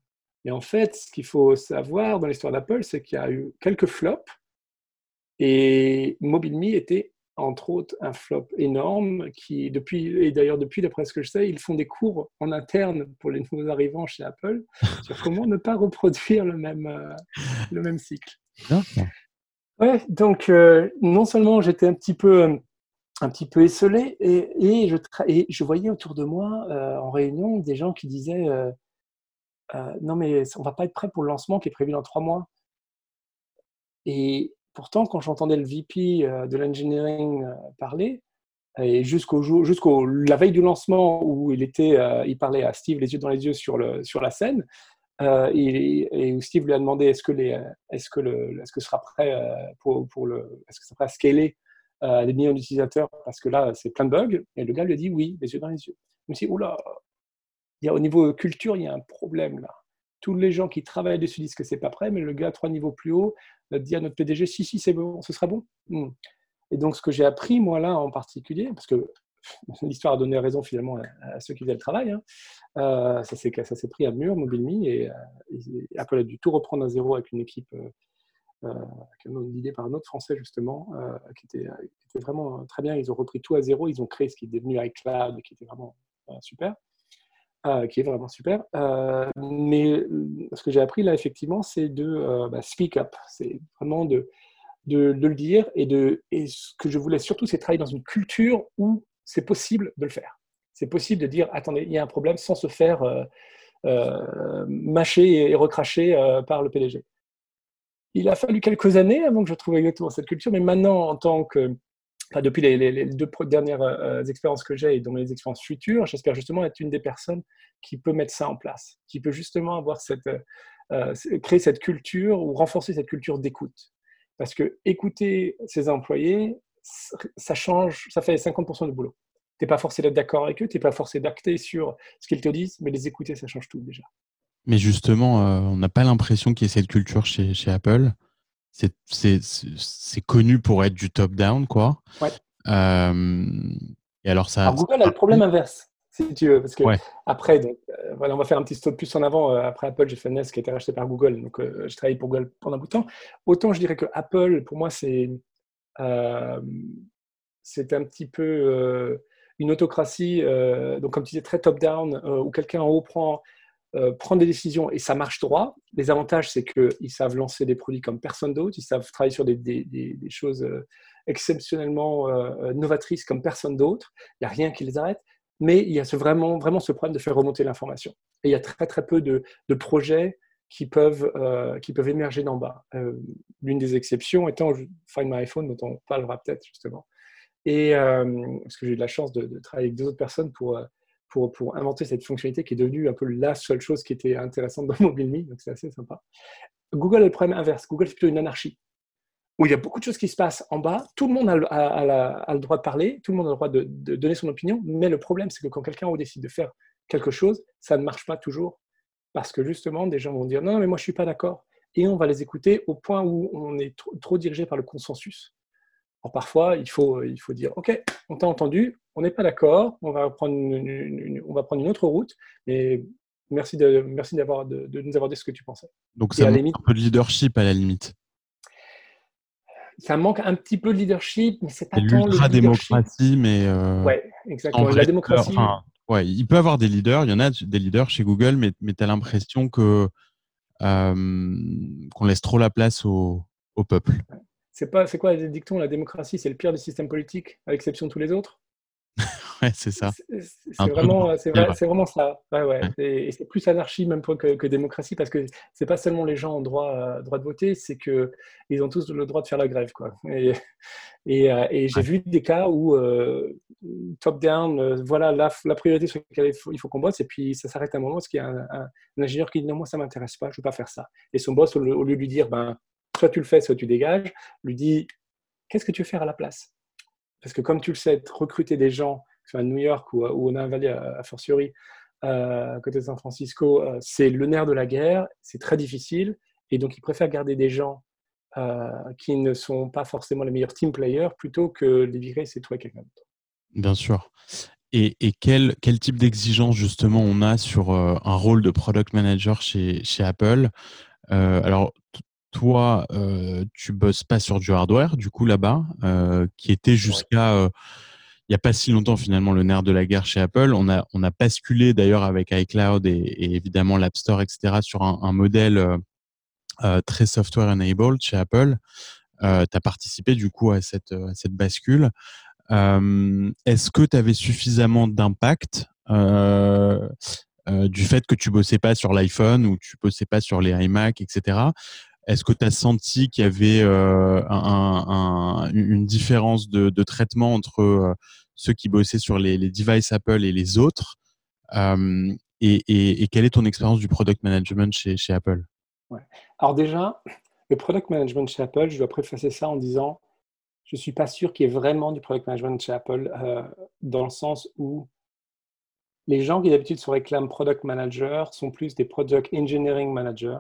Et en fait, ce qu'il faut savoir dans l'histoire d'Apple, c'est qu'il y a eu quelques flops et MobileMe était entre autres un flop énorme qui, depuis, et d'ailleurs depuis, d'après ce que je sais, ils font des cours en interne pour les nouveaux arrivants chez Apple sur comment ne pas reproduire le même, euh, le même cycle. Ouais, donc euh, non seulement j'étais un petit peu un petit peu esselé et, et, je, et je voyais autour de moi euh, en réunion des gens qui disaient non mais on va pas être prêt pour le lancement qui est prévu dans trois mois. Et, Pourtant, quand j'entendais le VP euh, de l'engineering euh, parler, et jusqu'au jour, jusqu'au la veille du lancement où il était, euh, il parlait à Steve les yeux dans les yeux sur le sur la scène, et, où Steve lui a demandé est-ce que les, est-ce que le, est-ce que sera prêt pour, le, est-ce que ça sera scaler à des millions d'utilisateurs? Parce que là c'est plein de bugs, et le gars lui a dit oui, les yeux dans les yeux. Je me dit oula, il y a au niveau culture il y a un problème là tous les gens qui travaillent dessus disent que c'est pas prêt, mais le gars trois niveaux plus haut dit à notre PDG si si c'est bon, ce sera bon. Hmm. Et donc ce que j'ai appris moi là en particulier, parce que l'histoire a donné raison finalement à, ceux qui faisaient le travail, hein, euh, ça s'est pris à mur, MobileMe, et, euh, et, Apple a dû tout reprendre à zéro avec une équipe euh, euh l'idée par un autre Français justement, qui, était, vraiment très bien. Ils ont repris tout à zéro, ils ont créé ce qui est devenu iCloud, qui était vraiment super. Euh, qui est vraiment super. Euh, mais euh, ce que j'ai appris là, effectivement, c'est de bah, speak up. C'est vraiment de, de, le dire. Et, de, et ce que je voulais surtout, c'est travailler dans une culture où c'est possible de le faire. C'est possible de dire attendez, il y a un problème sans se faire mâcher et recracher par le PDG. Il a fallu quelques années avant que je trouve exactement cette culture, mais maintenant, en tant que depuis les, deux dernières euh, expériences que j'ai et dans mes expériences futures, j'espère justement être une des personnes qui peut mettre ça en place, qui peut justement avoir cette, euh, euh, créer cette culture ou renforcer cette culture d'écoute. Parce que écouter ses employés, ça change, ça fait 50% du boulot. Tu n'es pas forcé d'être d'accord avec eux, tu n'es pas forcé d'acter sur ce qu'ils te disent, mais les écouter, ça change tout déjà. Mais justement, on n'a pas l'impression qu'il y ait cette culture chez Apple c'est connu pour être du top-down, quoi. Ouais. et alors, ça. Google a le problème inverse, si tu veux. Parce que après, donc, euh, voilà, on va faire un petit stop plus en avant. Euh, après Apple, j'ai fait Nest qui a été racheté par Google. Donc, euh, je travaille pour Google pendant un bout de temps. Autant je dirais que Apple, pour moi, c'est c'est un petit peu une autocratie, donc comme tu disais, très top-down, où quelqu'un en haut prend euh, prendre des décisions et ça marche droit. Les avantages, c'est qu'ils savent lancer des produits comme personne d'autre, ils savent travailler sur des, choses euh, exceptionnellement euh, novatrices comme personne d'autre. Il n'y a rien qui les arrête. Mais il y a vraiment, ce problème de faire remonter l'information. Et il y a très très peu de, projets qui peuvent, qui peuvent émerger d'en bas. L'une des exceptions étant Find My iPhone, dont on parlera peut-être justement. Et parce que j'ai eu de la chance de, travailler avec deux autres personnes pour, pour, inventer cette fonctionnalité qui est devenue un peu la seule chose qui était intéressante dans MobileMe, donc c'est assez sympa. Google a le problème inverse. Google, c'est plutôt une anarchie où il y a beaucoup de choses qui se passent en bas. Tout le monde a, le droit de parler, tout le monde a le droit de, donner son opinion, mais le problème, c'est que quand quelqu'un décide de faire quelque chose, ça ne marche pas toujours parce que justement, des gens vont dire non, mais moi je suis pas d'accord, et on va les écouter au point où on est trop, dirigé par le consensus. Alors parfois, il faut, il faut dire ok, on t'a entendu, on n'est pas d'accord, on va prendre une, on va prendre une autre route, mais merci de, merci d'avoir de, nous avoir dit ce que tu pensais. Donc ça manque un peu de leadership à la limite ça manque un petit peu de leadership, mais c'est pas tant le démocratie, mais euh, ouais, exactement. La démocratie. ouais, il peut y avoir des leaders. Il y en a des leaders chez Google, mais, mais tu as l'impression que euh, qu'on laisse trop la place au, au peuple. C'est pas, c'est quoi le dicton La démocratie, c'est le pire des systèmes politiques, à l'exception de tous les autres? c'est ça. C'est vraiment, c'est vraiment ça. Ouais, Et, c'est plus anarchie même que, que, démocratie parce que c'est pas seulement les gens ont droit, euh, droit de voter, c'est que ils ont tous le droit de faire la grève, quoi. Et, et, euh, j'ai vu des cas où euh, top down, voilà la, la, priorité sur laquelle il faut, il faut qu'on bosse, et puis ça s'arrête à un moment parce qu'il y a un, ingénieur qui dit non moi ça m'intéresse pas, je veux pas faire ça. Et son boss au, au lieu de lui dire ben soit tu le fais, soit tu dégages, lui dit qu'est-ce que tu veux faire à la place? Parce que comme tu le sais, recruter des gens, soit à New York ou, ou au Valley à, fortiori, euh, côté de San Francisco, euh, c'est le nerf de la guerre, c'est très difficile, et donc ils préfèrent garder des gens euh, qui ne sont pas forcément les meilleurs team players plutôt que les virer, c'est toi quelqu'un d'autre. Bien sûr. Et, quel, quel, type d'exigence justement on a sur un rôle de product manager chez, chez Apple? Alors, toi, euh, tu bosses pas sur du hardware, du coup, là-bas, euh, qui était jusqu'à euh, il n'y a pas si longtemps finalement le nerf de la guerre chez Apple. On a, on a basculé d'ailleurs avec iCloud et, évidemment l'App Store, etc., sur un, modèle très software enabled chez Apple. tu as participé du coup à cette, cette bascule. Est-ce que tu avais suffisamment d'impact du fait que tu bossais pas sur l'iPhone ou tu bossais pas sur les iMac, etc. Est-ce que tu as senti qu'il y avait euh, une différence de, traitement entre euh, ceux qui bossaient sur les, devices Apple et les autres euh, et, quelle est ton expérience du product management chez, Apple? Alors déjà, le product management chez Apple, je dois préfacer ça en disant, je ne suis pas sûr qu'il y ait vraiment du product management chez Apple dans le sens où les gens qui d'habitude se réclament product manager sont plus des product engineering managers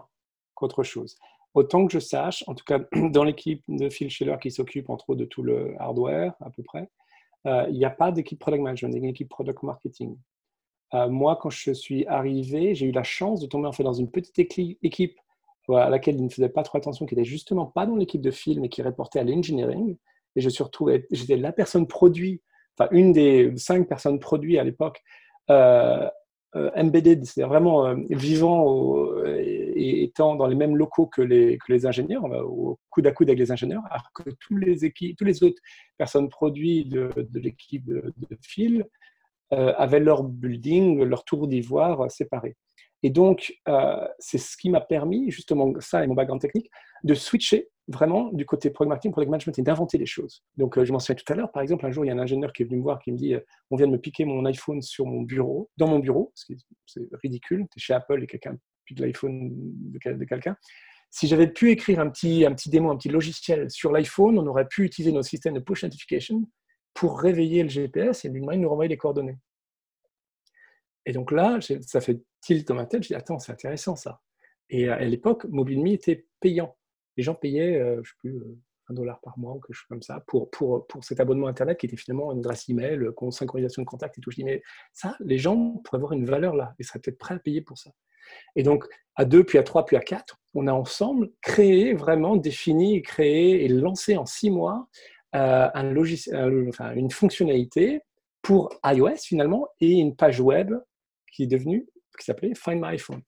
qu'autre chose. Autant que je sache, en tout cas dans l'équipe de Phil Schiller qui s'occupe entre autres de tout le hardware à peu près, euh, il n'y a pas d'équipe product management, il y a une équipe product marketing. Euh, moi, quand je suis arrivé, j'ai eu la chance de tomber en fait dans une petite équipe à laquelle il ne faisait pas trop attention, qui n'était justement pas dans l'équipe de Phil, mais qui reportait à l'engineering. Et je suis retrouvé, j'étais la personne produit, enfin une des cinq personnes produits à l'époque, euh embedded, c'est-à-dire vraiment vivant au, et étant dans les mêmes locaux que les, ingénieurs, au coude à coude avec les ingénieurs, alors que tous les, équipes, les autres personnes produites de, l'équipe de, de, Phil euh, avaient leur building, leur tour d'ivoire séparés. Et donc, euh, c'est ce qui m'a permis, justement, ça et mon background technique, de switcher vraiment du côté product marketing, product management et d'inventer des choses. Donc, euh, je m'en souviens tout à l'heure, par exemple, un jour, il y a un ingénieur qui est venu me voir qui me dit On vient de me piquer mon iPhone sur mon bureau, dans mon bureau, c'est ridicule, tu es chez Apple et quelqu'un puis de l'iPhone de, quelqu'un. Si j'avais pu écrire un petit, un petit démo, un petit logiciel sur l'iPhone, on aurait pu utiliser nos systèmes de push notification pour réveiller le GPS et lui demander de nous renvoyer les coordonnées. Et donc là, ça fait tilt dans ma tête, je dis attends, c'est intéressant ça. Et à l'époque, MobileMe était payant. Les gens payaient, euh, je ne sais plus, euh, un dollar par mois ou quelque chose comme ça pour, pour, pour cet abonnement Internet qui était finalement une adresse email, euh, synchronisation de contact et tout. Je dis, mais ça, les gens pourraient avoir une valeur là et seraient peut-être prêts à payer pour ça. Et donc, à deux, puis à trois, puis à quatre, on a ensemble créé, vraiment défini, créé et lancé en six mois euh, enfin, une fonctionnalité pour iOS finalement et une page web qui est devenue, qui s'appelait Find My iPhone.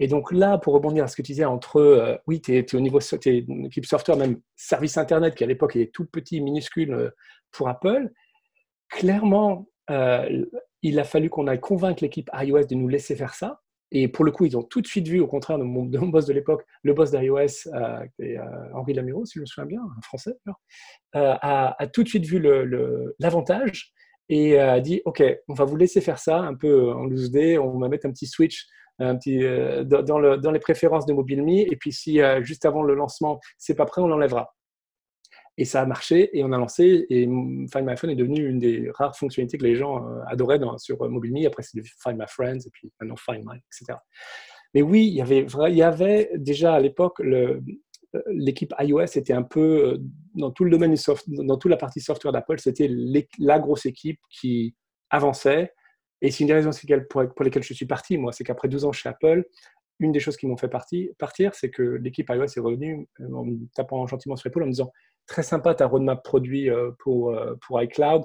Et donc là, pour rebondir à ce que tu disais, entre, euh, oui, tu es, au niveau, tu es une équipe software, même service Internet, qui à l'époque était tout petit, minuscule euh, pour Apple, clairement, il a fallu qu'on aille convaincre l'équipe iOS de nous laisser faire ça. Et pour le coup, ils ont tout de suite vu, au contraire de mon, boss de l'époque, le boss d'iOS, euh, euh, Henri Lamiro, si je me souviens bien, un français, euh, a, tout de suite vu l'avantage et a dit Ok, on va vous laisser faire ça un peu en loose day, on va mettre un petit switch un petit, dans, le, dans, les préférences de MobileMe, et puis si juste avant le lancement, c'est pas prêt, on l'enlèvera. Et ça a marché et on a lancé. Et Find My Phone est devenu une des rares fonctionnalités que les gens euh, adoraient sur euh, MobileMe. Après, c'est Find My Friends et puis maintenant Find My, etc. Mais oui, il y avait, déjà à l'époque euh, l'équipe iOS était un peu dans tout le domaine dans toute la partie software d'Apple, c'était la grosse équipe qui avançait. Et c'est une des raisons pour, lesquelles je suis parti, moi, c'est qu'après 12 ans chez Apple, une des choses qui m'ont fait partir, c'est que l'équipe iOS est revenue en me tapant gentiment sur l'épaule en me disant très sympa ta roadmap produit euh, pour, euh, pour iCloud,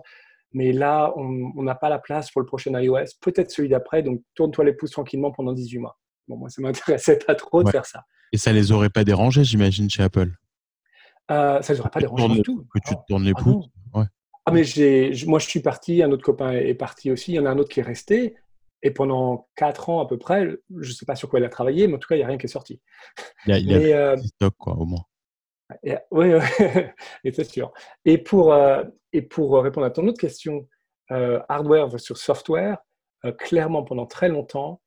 mais là, on n'a pas la place pour le prochain iOS, peut-être celui d'après, donc tourne-toi les pouces tranquillement pendant 18 mois. Bon, moi, ça ne m'intéressait pas trop de faire ça. Et ça les aurait pas dérangés, j'imagine, chez Apple? Euh, Ça les aurait pas dérangés du tout. Que tu te tournes les ah pouces Ah, mais moi, je suis parti, un autre copain est parti aussi, il y en a un autre qui est resté. Et pendant quatre ans à peu près, je ne sais pas sur quoi il a travaillé, mais en tout cas, il n'y a rien qui est sorti. Il y a, il a stock, quoi, au moins. oui, c'est sûr. Et pour, euh, et pour répondre à ton autre question, euh, hardware versus software, euh, clairement, pendant très longtemps,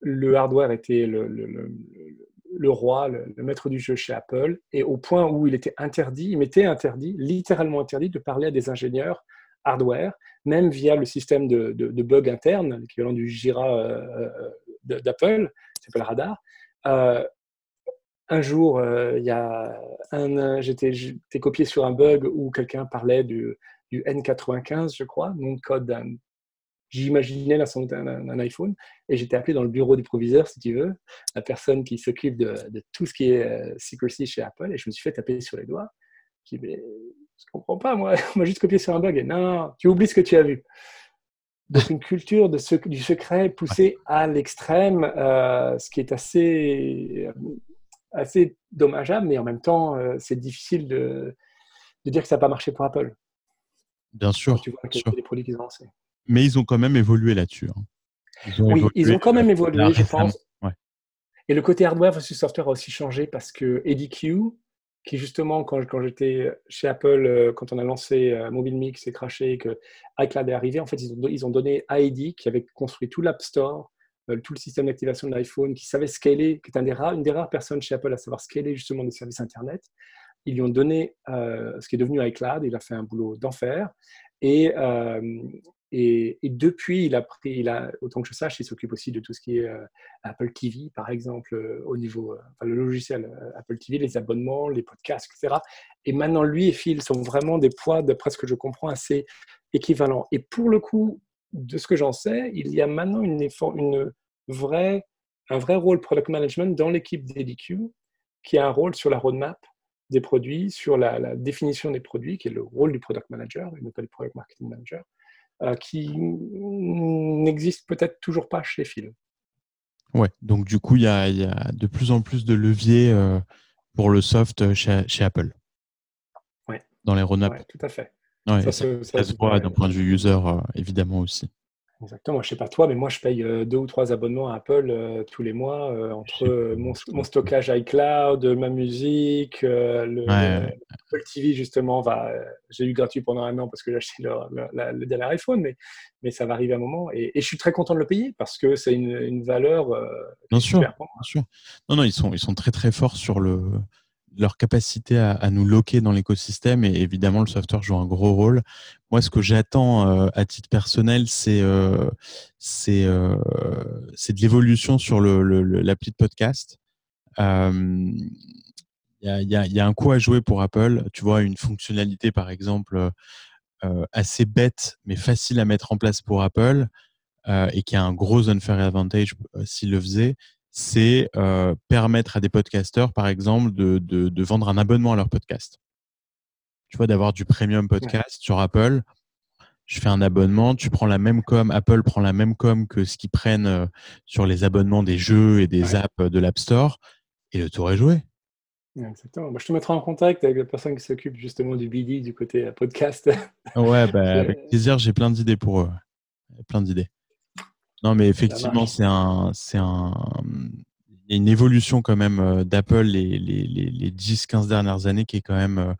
le hardware était le, roi, le, maître du jeu chez Apple, et au point où il était interdit, il m'était interdit, littéralement interdit, de parler à des ingénieurs hardware, même via le système de, de, bug interne, l'équivalent du Jira euh, euh, d'Apple, qui s'appelle Radar. Euh, un jour, un, j'étais, copié sur un bug où quelqu'un parlait du, du, N95, je crois, nom de code J'imaginais la d'un iPhone et j'étais appelé dans le bureau du proviseur, si tu veux, la personne qui s'occupe de, de, tout ce qui est secrecy chez Apple, et je me suis fait taper sur les doigts. Je dis, mais je comprends pas, moi, moi juste copié sur un bug. Et non, non, tu oublies ce que tu as vu. Donc une culture de ce, du secret poussée à l'extrême, euh, ce qui est assez, euh, assez dommageable, mais en même temps, euh, c'est difficile de, de, dire que ça n'a pas marché pour Apple. Bien sûr. tu vois les produits qu'ils ont lancés. Mais ils ont quand même évolué là-dessus. Hein. oui, ils ont quand même évolué, je pense. Et le côté hardware versus software a aussi changé parce que EDQ, qui justement, quand, quand j'étais chez Apple, euh, quand on a lancé euh, Mobile Mix et craché, que iCloud est arrivé, en fait, ils ont, ils ont donné à Eddie, qui avait construit tout l'App Store, euh, tout le système d'activation de l'iPhone, qui savait scaler, qui est un des rares, une des rares personnes chez Apple à savoir scaler justement des services Internet. Ils lui ont donné ce qui est devenu iCloud, il a fait un boulot d'enfer. Et, et, depuis, il a autant que je sache, il s'occupe aussi de tout ce qui est euh, Apple TV, par exemple, euh, au niveau, euh, le logiciel Apple TV, les abonnements, les podcasts, etc. Et maintenant, lui et Phil sont vraiment des poids, d'après ce que je comprends, assez équivalents. Et pour le coup, de ce que j'en sais, il y a maintenant une vraie, un vrai rôle product management dans l'équipe d'EDQ, qui a un rôle sur la roadmap des produits, sur la, la, définition des produits, qui est le rôle du product manager, et non pas du product marketing manager. Euh, qui n'existe peut-être toujours pas chez Phil. Ouais, donc du coup, il y, a, de plus en plus de leviers euh, pour le soft chez, chez Apple. Ouais. Dans les roadmaps. Ouais, tout à fait. Ouais, ça, se voit d'un point de vue user, euh, évidemment aussi. Exactement. Je sais pas toi, mais moi, je paye euh, deux ou trois abonnements à Apple euh, tous les mois euh, entre mon, stockage iCloud, ma musique, le, Apple TV justement. Va, j'ai eu gratuit pendant un an parce que j'ai acheté le, dernier iPhone, mais, mais ça va arriver à un moment. Et, je suis très content de le payer parce que c'est une, valeur. bien sûr, bien sûr. Non, non, ils sont, ils sont très très forts sur le leur capacité à, nous loquer dans l'écosystème et évidemment le software joue un gros rôle. Moi, ce que j'attends euh, à titre personnel, c'est euh, euh, c'est de l'évolution sur l'appli de podcast. Il y, a, y, a, un coup à jouer pour Apple. Tu vois, une fonctionnalité, par exemple, assez bête mais facile à mettre en place pour Apple et qui a un gros unfair advantage s'il le faisait, c'est euh, permettre à des podcasteurs, par exemple, de, de, vendre un abonnement à leur podcast. Tu vois, d'avoir du premium podcast sur Apple. Je fais un abonnement, tu prends la même com, Apple prend la même com que ce qu'ils prennent euh, sur les abonnements des jeux et des apps de l'App Store, et le tour est joué. Exactement. Bah, je te mettrai en contact avec la personne qui s'occupe justement du BD, du côté euh, podcast. Ouais, bah, avec plaisir, j'ai plein d'idées pour eux. Plein d'idées. Non, mais effectivement, c'est un, c'est un, il y a une évolution quand même d'Apple les, les, les, les 10-15 dernières années qui est quand même,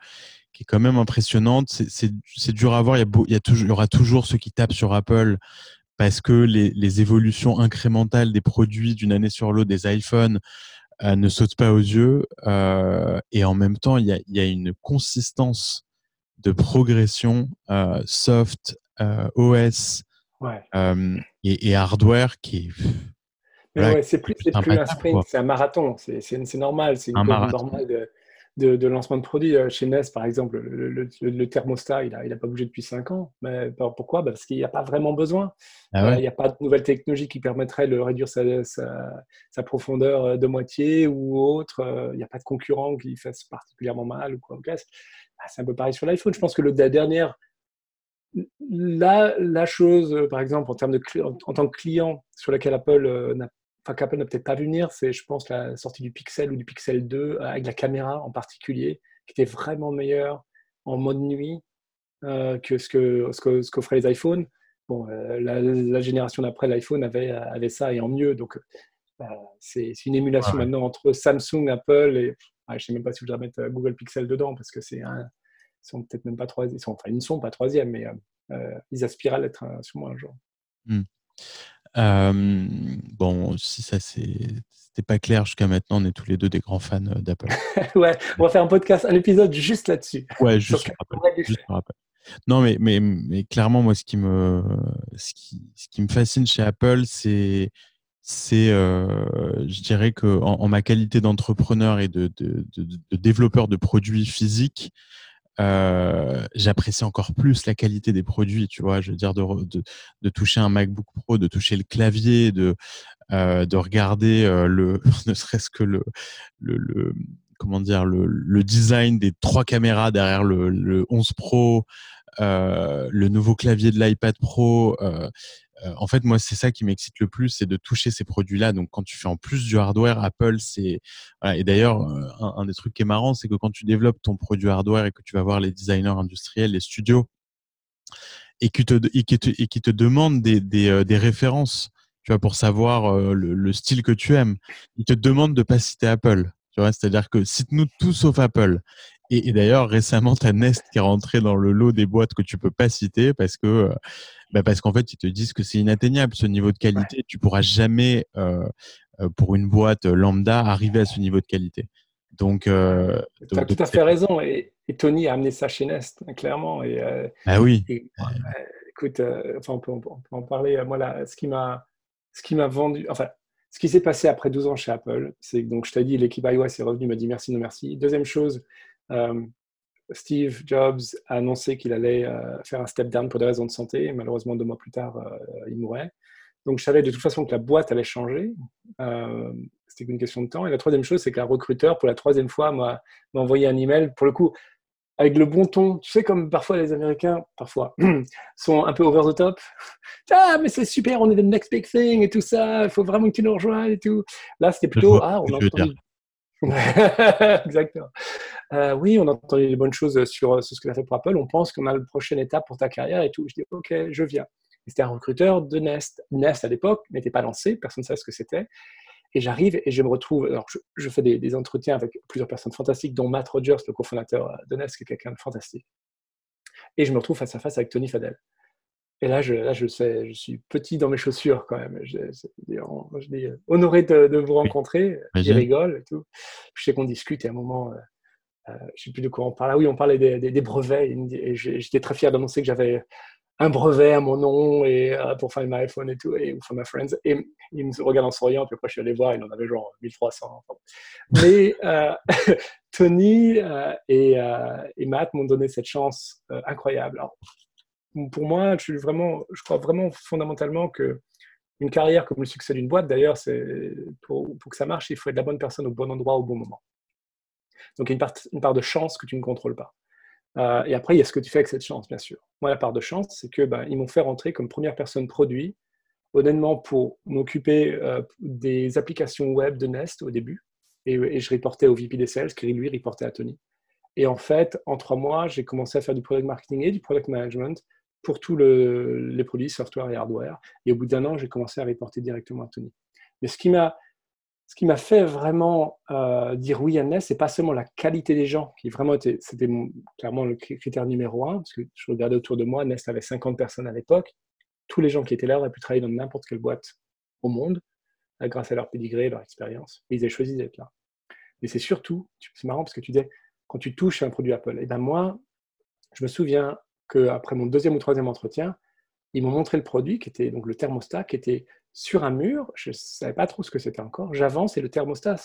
qui est quand même impressionnante. C'est dur à voir. Il y, a il, y a toujours, il y aura toujours ceux qui tapent sur Apple parce que les, les évolutions incrémentales des produits d'une année sur l'autre, des iPhones, euh, ne sautent pas aux yeux. Euh, et en même temps, il y a, y a, une consistance de progression euh, soft, OS ouais. et, et, hardware qui. Voilà, ouais, c'est plus, plus un sprint, c'est un marathon. C'est normal, c'est une un normale de, de, de, lancement de produits. Euh, chez Nest, par exemple, le, le, le thermostat, il n'a il a pas bougé depuis 5 ans. Mais pourquoi? Bah, Parce qu'il n'y a pas vraiment besoin. Ah ouais. euh, il n'y a pas de nouvelle technologie qui permettrait de réduire sa, sa, sa profondeur euh, de moitié ou autre. Il n'y a pas de concurrent qui fasse particulièrement mal. ou quoi. Bah, c'est un peu pareil sur l'iPhone. Je pense que la dernière la, la, chose, par exemple, en, termes de, en, en tant que client sur laquelle Apple euh, n'a enfin qu'Apple n'a peut-être pas vu venir, c'est je pense la sortie du Pixel ou du Pixel 2 euh, avec la caméra en particulier, qui était vraiment meilleure en mode nuit euh, que ce que ce qu'offraient les iPhones. Bon, euh, la, la, génération d'après l'iPhone avait avait ça et en mieux, donc euh, c'est une émulation ouais. maintenant entre Samsung, Apple et je sais même pas si je dois mettre Google Pixel dedans parce que c'est un sont peut-être même pas troisième, ils sont enfin ils ne sont pas troisième, mais euh, ils aspirent à l'être sûrement un jour. Mm. Euh, bon, si ça c'était pas clair jusqu'à maintenant, on est tous les deux des grands fans d'Apple. ouais, on va faire un podcast, un épisode juste là-dessus. Ouais, juste sur Apple. Juste sur Apple. Non, mais, mais, mais, clairement, moi, ce qui me, ce qui, ce qui me fascine chez Apple, c'est, c'est, euh, je dirais que en, en ma qualité d'entrepreneur et de, de, de, de, développeur de produits physiques, euh, j'apprécie encore plus la qualité des produits, tu vois. Je veux dire, de, de, toucher un MacBook Pro, de toucher le clavier, de, euh, de regarder euh, le, ne serait-ce que le, le, le, comment dire, le, le, design des trois caméras derrière le, le 11 Pro, le nouveau clavier de l'iPad Pro. Euh, en fait, moi, c'est ça qui m'excite le plus, c'est de toucher ces produits-là. Donc, quand tu fais en plus du hardware, Apple, c'est et d'ailleurs un, un, des trucs qui est marrant, c'est que quand tu développes ton produit hardware et que tu vas voir les designers industriels, les studios, et qui te et demandent des, des, références, tu vois, pour savoir le, le, style que tu aimes, ils te demandent de pas citer Apple. Tu vois, c'est-à-dire que cite-nous tout sauf Apple. Et, et d'ailleurs, récemment, tu as Nest qui est rentré dans le lot des boîtes que tu peux pas citer parce que bah parce qu'en fait, ils te disent que c'est inatteignable ce niveau de qualité. Ouais. Tu pourras jamais, euh, pour une boîte lambda, arriver à ce niveau de qualité. Donc, euh, tu as tout à fait raison. Et, et, Tony a amené ça chez Nest, clairement. Et, euh, ah oui. Et, écoute, enfin, on peut, on, peut, en parler. Moi, là, ce qui m'a, ce qui m'a vendu, enfin, ce qui s'est passé après 12 ans chez Apple, c'est donc je t'ai dit, l'équipe iOS est revenue, m'a dit merci, non merci. Deuxième chose, euh, Steve Jobs a annoncé qu'il allait euh, faire un step down pour des raisons de santé. Malheureusement, deux mois plus tard, euh, il mourait. Donc, je savais de toute façon que la boîte allait changer. Euh, C'était qu'une question de temps. Et la troisième chose, c'est qu'un recruteur, pour la troisième fois, m'a envoyé un email. Pour le coup, avec le bon ton. Tu sais, comme parfois les Américains, parfois, sont un peu over the top. Ah, mais c'est super, on est the next big thing et tout ça. Il faut vraiment que tu nous rejoignes et tout. Là, c'était plutôt, ah, on a entendu. Exactement. Euh, oui, on a entendu des bonnes choses sur, ce que tu as fait pour Apple. On pense qu'on a la prochaine étape pour ta carrière et tout. Je dis, OK, je viens. C'était un recruteur de Nest. Nest, à l'époque, n'était pas lancé. Personne ne savait ce que c'était. Et j'arrive et je me retrouve. Alors, je, je fais des, des, entretiens avec plusieurs personnes fantastiques, dont Matt Rogers, le cofondateur de Nest, qui est quelqu'un de fantastique. Et je me retrouve face à face avec Tony Fadell. Et là, je, là, je sais, je suis petit dans mes chaussures quand même. Je, je, je dis, honoré de, de vous rencontrer. Oui. Il rigole et tout. Je sais qu'on discute et à un moment, euh, euh, je sais plus de quoi on parle. Ah oui, on parlait des, des, des brevets. Et j'étais très fier d'annoncer que j'avais un brevet à mon nom et euh, pour Find My iPhone et tout, et for my friends. Et il me regarde en souriant, puis après je suis allé voir, il en avait genre 1300. Enfin. Mais euh, Tony euh, et, et, Matt m'ont donné cette chance incroyable. Alors, pour moi, je, crois vraiment fondamentalement que une carrière comme le succès d'une boîte, d'ailleurs, pour, que ça marche, il faut être la bonne personne au bon endroit au bon moment. Donc il y a une part, une part de chance que tu ne contrôles pas. Euh, et après, il y a ce que tu fais avec cette chance, bien sûr. Moi, la part de chance, c'est que ben, ils m'ont fait rentrer comme première personne produit, honnêtement, pour m'occuper euh, des applications web de Nest au début. Et, et, je reportais au VP des sales, qui lui reportait à Tony. Et en fait, en trois mois, j'ai commencé à faire du product marketing et du product management pour tous les produits software et hardware. Et au bout d'un an, j'ai commencé à reporter directement à Tony. Mais ce qui m'a fait vraiment euh, dire oui à Nest, c'est pas seulement la qualité des gens, qui vraiment était, c'était clairement le critère numéro un, parce que je regardais autour de moi, Nest avait 50 personnes à l'époque. Tous les gens qui étaient là auraient pu travailler dans n'importe quelle boîte au monde, euh, grâce à leur pédigré, leur expérience. ils avaient choisi d'être là. Mais c'est surtout, c'est marrant parce que tu disais, quand tu touches un produit Apple, et eh ben moi, je me souviens qu'après mon deuxième ou troisième entretien, ils m'ont montré le produit, qui était donc le thermostat, qui était sur un mur. Je ne savais pas trop ce que c'était encore. J'avance et le thermostat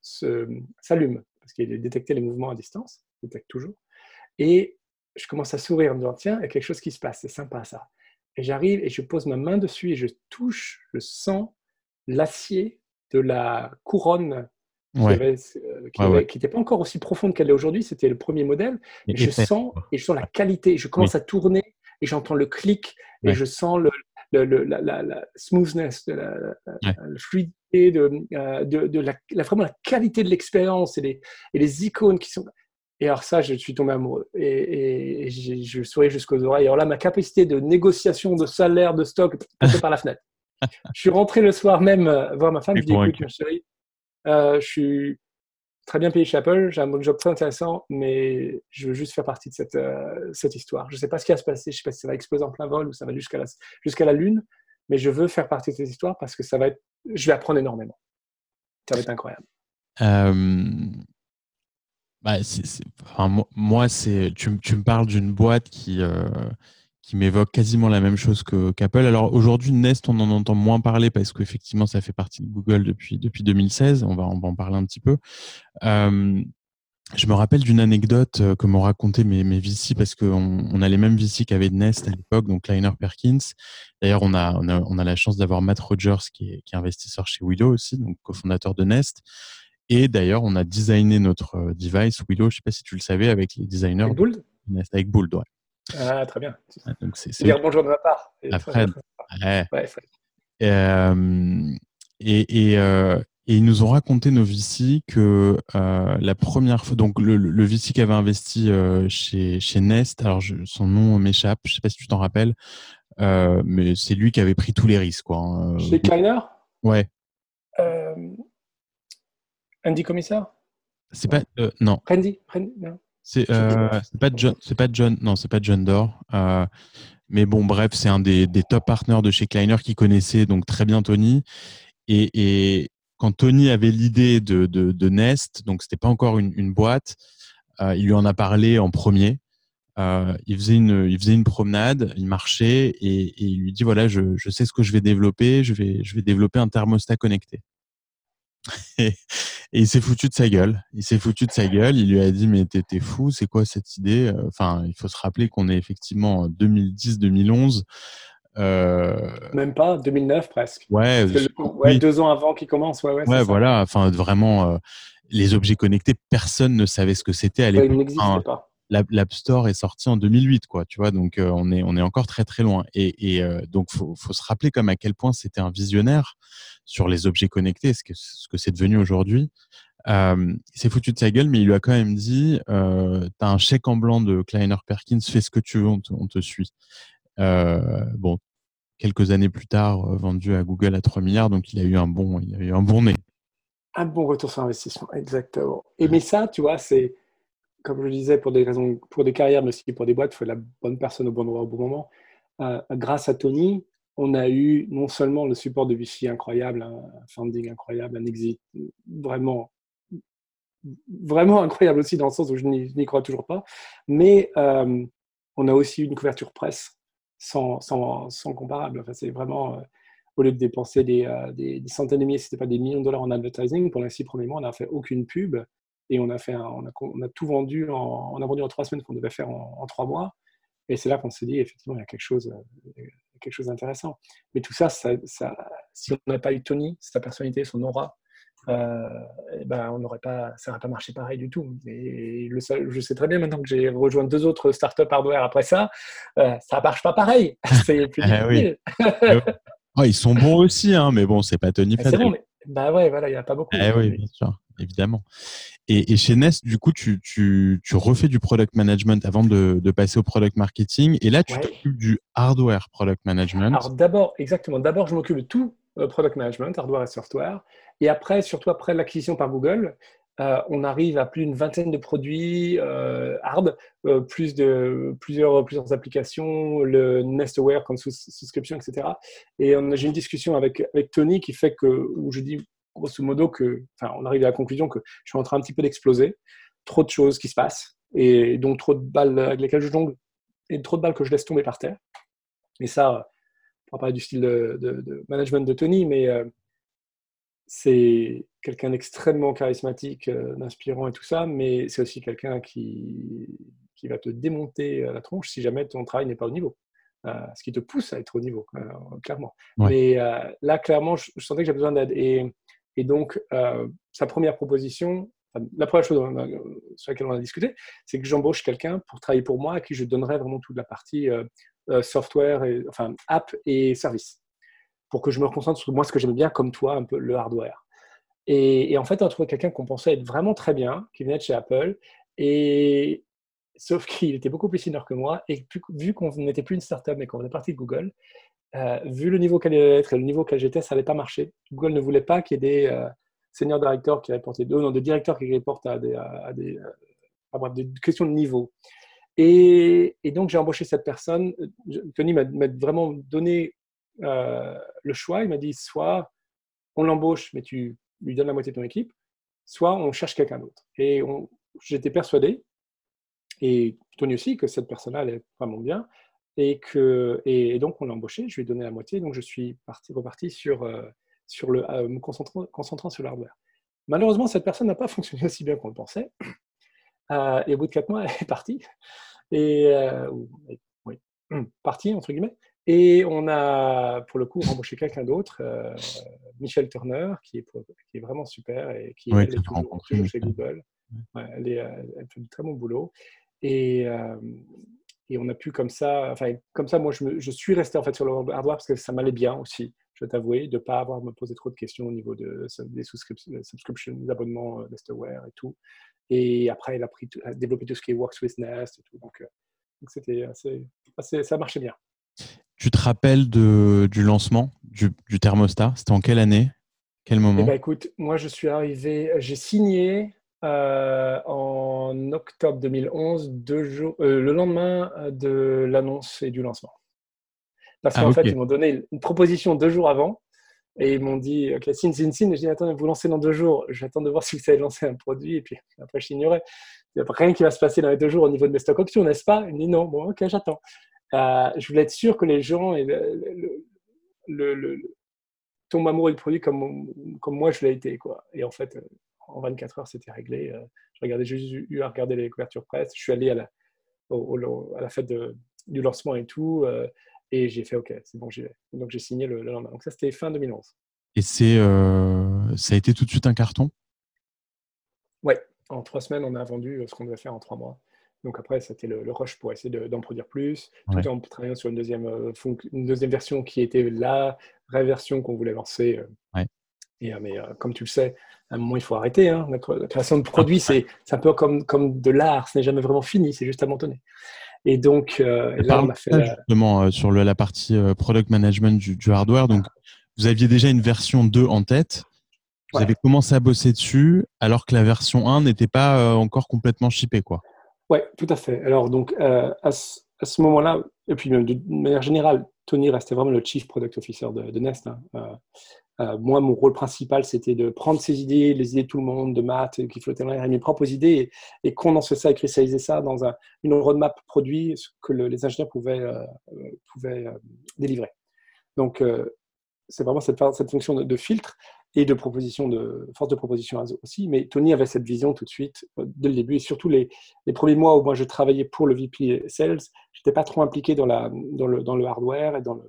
s'allume, parce qu'il détectait les mouvements à distance, il détecte toujours. Et je commence à sourire en me disant, tiens, il y a quelque chose qui se passe, c'est sympa ça. Et j'arrive et je pose ma main dessus et je touche, je sens l'acier de la couronne qui n'était pas encore aussi profonde qu'elle est aujourd'hui. C'était le premier modèle. Je sens et je sens la qualité. Je commence à tourner et j'entends le clic et je sens le, le, la, la, smoothness, la, fluidité, de, euh, de, de la, vraiment la qualité de l'expérience et les, et les icônes qui sont. Et alors ça, je suis tombé amoureux. Et, et, je souris jusqu'aux oreilles. Alors là, ma capacité de négociation de salaire, de stock, passée par la fenêtre. je suis rentré le soir même euh, voir ma femme. Je dis, écoute, ma chérie, euh, je suis très bien payé chez Apple, j'ai un job très intéressant, mais je veux juste faire partie de cette, euh, histoire. Je ne sais pas ce qui va se passer, je ne sais pas si ça va exploser en plein vol ou ça va jusqu'à la, jusqu'à la Lune, mais je veux faire partie de cette histoire parce que ça va être, je vais apprendre énormément. Ça va être incroyable. Euh, bah, moi, tu, me parles d'une boîte qui, qui m'évoque quasiment la même chose que qu'Apple. Alors aujourd'hui, Nest, on en entend moins parler parce qu'effectivement, ça fait partie de Google depuis depuis 2016. On va, on va en parler un petit peu. Euh, je me rappelle d'une anecdote euh, que m'ont raconté mes, mes VC parce qu'on on a les mêmes VC qu'avait Nest à l'époque, donc Kleiner Perkins. D'ailleurs, on a, on a, on a la chance d'avoir Matt Rogers qui est, qui est investisseur chez Willow aussi, donc cofondateur de Nest. Et d'ailleurs, on a designé notre euh, device Willow, je ne sais pas si tu le savais, avec les designers avec Bould? Nest, avec Bould, ouais. Ah, très bien. Donc c'est, Dire bonjour de ma part. Fred. Ouais. Euh, et, euh, et, ils nous ont raconté, nos VC, que euh, la première fois, donc le, le VC qui avait investi chez, chez Nest, alors son nom m'échappe, je ne sais pas si tu t'en rappelles, mais c'est lui qui avait pris tous les risques. Quoi, hein. Chez Kleiner? Ouais. Andy Commissaire C'est pas. non. Randy, Randy non. Euh, c'est pas John, c'est pas John, non, c'est pas John Dore. Euh, mais bon, bref, c'est un des, top partners de chez Kleiner qui connaissait donc très bien Tony. Et, quand Tony avait l'idée de, Nest, donc c'était pas encore une, boîte, euh, il lui en a parlé en premier. il, faisait une, il faisait une promenade, il marchait et, il lui dit voilà, je, je, sais ce que je vais développer, je vais, je vais développer un thermostat connecté. Et, il s'est foutu de sa gueule. Il s'est foutu de sa gueule. Il lui a dit mais t'es fou, c'est quoi cette idée? Enfin, il faut se rappeler qu'on est effectivement en 2010-2011. Euh... Même pas, 2009 presque. Ouais, ouais deux ans avant qu'il commence. Ouais, ouais, ouais voilà. Enfin, vraiment, euh, les objets connectés, personne ne savait ce que c'était à l'époque. pas l'App Store est sorti en 2008, quoi. Tu vois, donc euh, on est on est encore très très loin. Et, et euh, donc faut faut se rappeler comme à quel point c'était un visionnaire sur les objets connectés, ce que ce que c'est devenu aujourd'hui. Euh, il s'est foutu de sa gueule, mais il lui a quand même dit euh, "T'as un chèque en blanc de Kleiner Perkins, fais ce que tu veux, on te, on te suit." bon, quelques années plus tard, vendu à Google à 3 milliards, donc il a eu un bon il a eu un bon nez. Un bon retour sur investissement, exactement. Et mais ça, tu vois, c'est comme je le disais, pour des raisons, pour des carrières, mais aussi pour des boîtes, il faut la bonne personne au bon endroit au bon moment. Euh, grâce à Tony, on a eu non seulement le support de Vichy incroyable, un funding incroyable, un exit vraiment, vraiment incroyable aussi dans le sens où je n'y crois toujours pas, mais euh, on a aussi une couverture presse sans, sans, comparable. Enfin, c'est vraiment, euh, au lieu de dépenser des, des, centaines de milliers, si ce pas des millions de dollars en advertising, pour les six premiers mois, on n'a fait aucune pub et on a, fait on, a, on a tout vendu en, on a vendu en trois semaines qu'on devait faire en, trois mois. Et c'est là qu'on s'est dit, effectivement, il y a quelque chose, euh, quelque chose d'intéressant. Mais tout ça, ça, si on n'avait pas eu Tony, sa personnalité, son aura, euh, eh ben, on n'aurait pas, ça n'aurait pas marché pareil du tout. Et le, je sais très bien maintenant que j'ai rejoint deux autres startups hardware après ça, euh, ça ne marche pas pareil. C'est plus eh difficile. oui. ils sont bons aussi, hein, mais bon, c'est pas Tony C'est bon, Bah ouais, voilà, il n'y en a pas beaucoup. Eh oui, bien sûr, évidemment. Et, chez Nest, du coup, tu, tu, tu, refais du product management avant de, de passer au product marketing. Et là, tu t'occupes du hardware product management. Alors d'abord, exactement. D'abord, je m'occupe de tout euh, product management, hardware et software. Et après, surtout après l'acquisition par Google, euh, on arrive à plus d'une vingtaine de produits euh, hard, plus de, plusieurs, plusieurs applications, le Nestware comme subscription, etc. Et j'ai une discussion avec, avec Tony qui fait que, où je dis grosso modo que, enfin, on arrive à la conclusion que je suis en train un petit peu d'exploser, trop de choses qui se passent, et donc trop de balles avec lesquelles je jongle, et trop de balles que je laisse tomber par terre. Et ça, on va parler du style de, management de Tony, mais euh, c'est quelqu'un d'extrêmement charismatique, euh, d'inspirant et tout ça, mais c'est aussi quelqu'un qui, qui va te démonter la tronche si jamais ton travail n'est pas au niveau. Euh, ce qui te pousse à être au niveau, clairement. Mais là, clairement, je, sentais que j'avais besoin d'aide. Et, et, donc, sa première proposition, la première chose sur laquelle on a discuté, c'est que j'embauche quelqu'un pour travailler pour moi à qui je donnerais vraiment toute la partie euh, software, et, enfin app et service, pour que je me concentre sur moi ce que j'aime bien, comme toi, un peu le hardware. Et, en fait, on a trouvé quelqu'un qu'on pensait être vraiment très bien, qui venait de chez Apple, et sauf qu'il était beaucoup plus senior que moi, et vu qu'on n'était plus une startup, mais qu'on était parti de Google, euh, vu le niveau qu'elle allait être et le niveau qu'elle j'étais, ça n'allait pas marcher. Google ne voulait pas qu'il y ait des euh, directeurs qui reportaient, non, des directeurs qui reportent à des, à des, questions de niveau. Et, donc, j'ai embauché cette personne. Tony m'a vraiment donné euh, le choix. Il m'a dit soit on l'embauche, mais tu lui donnes la moitié de ton équipe, soit on cherche quelqu'un d'autre. Et j'étais persuadé, et Tony aussi, que cette personne-là allait vraiment bien. Et, que, et, donc, on l'a embauché, je lui ai donné la moitié. Donc, je suis parti, reparti sur, euh, sur le, euh, me concentrant, concentrant sur l'hardware. Malheureusement, cette personne n'a pas fonctionné aussi bien qu'on le pensait. Euh, et au bout de quatre mois, elle est partie. Et, euh, oui, partie, entre guillemets. Et on a, pour le coup, embauché quelqu'un d'autre, euh, Michel Turner, qui est, qui est, vraiment super et qui est toujours, chez Google. elle, est, elle, fait du très bon boulot. Et, et on a pu comme ça, enfin, comme ça, moi, je, je, suis resté en fait sur le hardware parce que ça m'allait bien aussi, je dois t'avouer, de ne pas avoir à me poser trop de questions au niveau de, des subscriptions, des abonnements Nestware et tout. Et après, elle a, pris développé tout ce qui est Works with Nest et tout. Donc, euh, c'était assez, ça marchait bien. Tu te rappelles de, du lancement du, du thermostat? C'était en quelle année? Quel moment? eh ben, Écoute, moi, je suis arrivé, j'ai signé euh, en octobre 2011, deux jours, euh, le lendemain de l'annonce et du lancement. Parce ah, qu'en fait, ils m'ont donné une proposition deux jours avant et ils m'ont dit, OK, signe, signe, signe. Je dis, attends, vous lancez dans deux jours. J'attends de voir si vous savez lancer un produit. Et puis après, je signerai. Il n'y a rien qui va se passer dans les deux jours au niveau de mes stock options, n'est-ce pas Il me dit, non. Bon, OK, j'attends. Euh, je voulais être sûr que les gens et le, le, le, tombent amoureux du produit comme, comme moi je l'ai été. Quoi. Et en fait, euh, en 24 heures, c'était réglé. Euh, je regardais, j'ai juste eu à regarder les couvertures presse. Je suis allé à la, à la fête de, du lancement et tout. Et j'ai fait OK, c'est bon, j'y vais. Donc j'ai signé le, lendemain. Donc ça, c'était fin 2011. Et c'est, euh, ça a été tout de suite un carton? Oui, en trois semaines, on a vendu ce qu'on devait faire en trois mois. Donc après, c'était le, rush pour essayer d'en produire plus, tout en travaillant sur une deuxième, euh, une deuxième version qui était la vraie version qu'on voulait lancer. Euh. Ouais. Et, mais comme tu le sais, à un moment, il faut arrêter. Hein. La, création de produits, c'est un peu comme, comme de l'art, ce n'est jamais vraiment fini, c'est juste abandonné. Et donc, euh, là, on a fait justement euh, sur la partie euh, product management du, hardware. Donc, vous aviez déjà une version 2 en tête. Vous avez commencé à bosser dessus alors que la version 1 n'était pas encore complètement shippée, quoi. Ouais, tout à fait. Alors, donc, à ce, moment-là, et puis même de manière générale, Tony restait vraiment le chief product officer de, Nest. Hein. Euh, moi, mon rôle principal, c'était de prendre ces idées, les idées de tout le monde, de maths, qui flottaient dans l'air, mes propres idées, et, condenser ça et cristalliser ça dans un, une roadmap produit que les ingénieurs pouvaient, euh, euh, pouvaient délivrer. Donc, c'est vraiment cette, cette fonction de, filtre et de proposition, de force de proposition aussi. Mais Tony avait cette vision tout de suite, dès le début, et surtout les, les premiers mois où moi je travaillais pour le VP Sales, j'étais pas trop impliqué dans, la, dans, le, dans le hardware et dans le,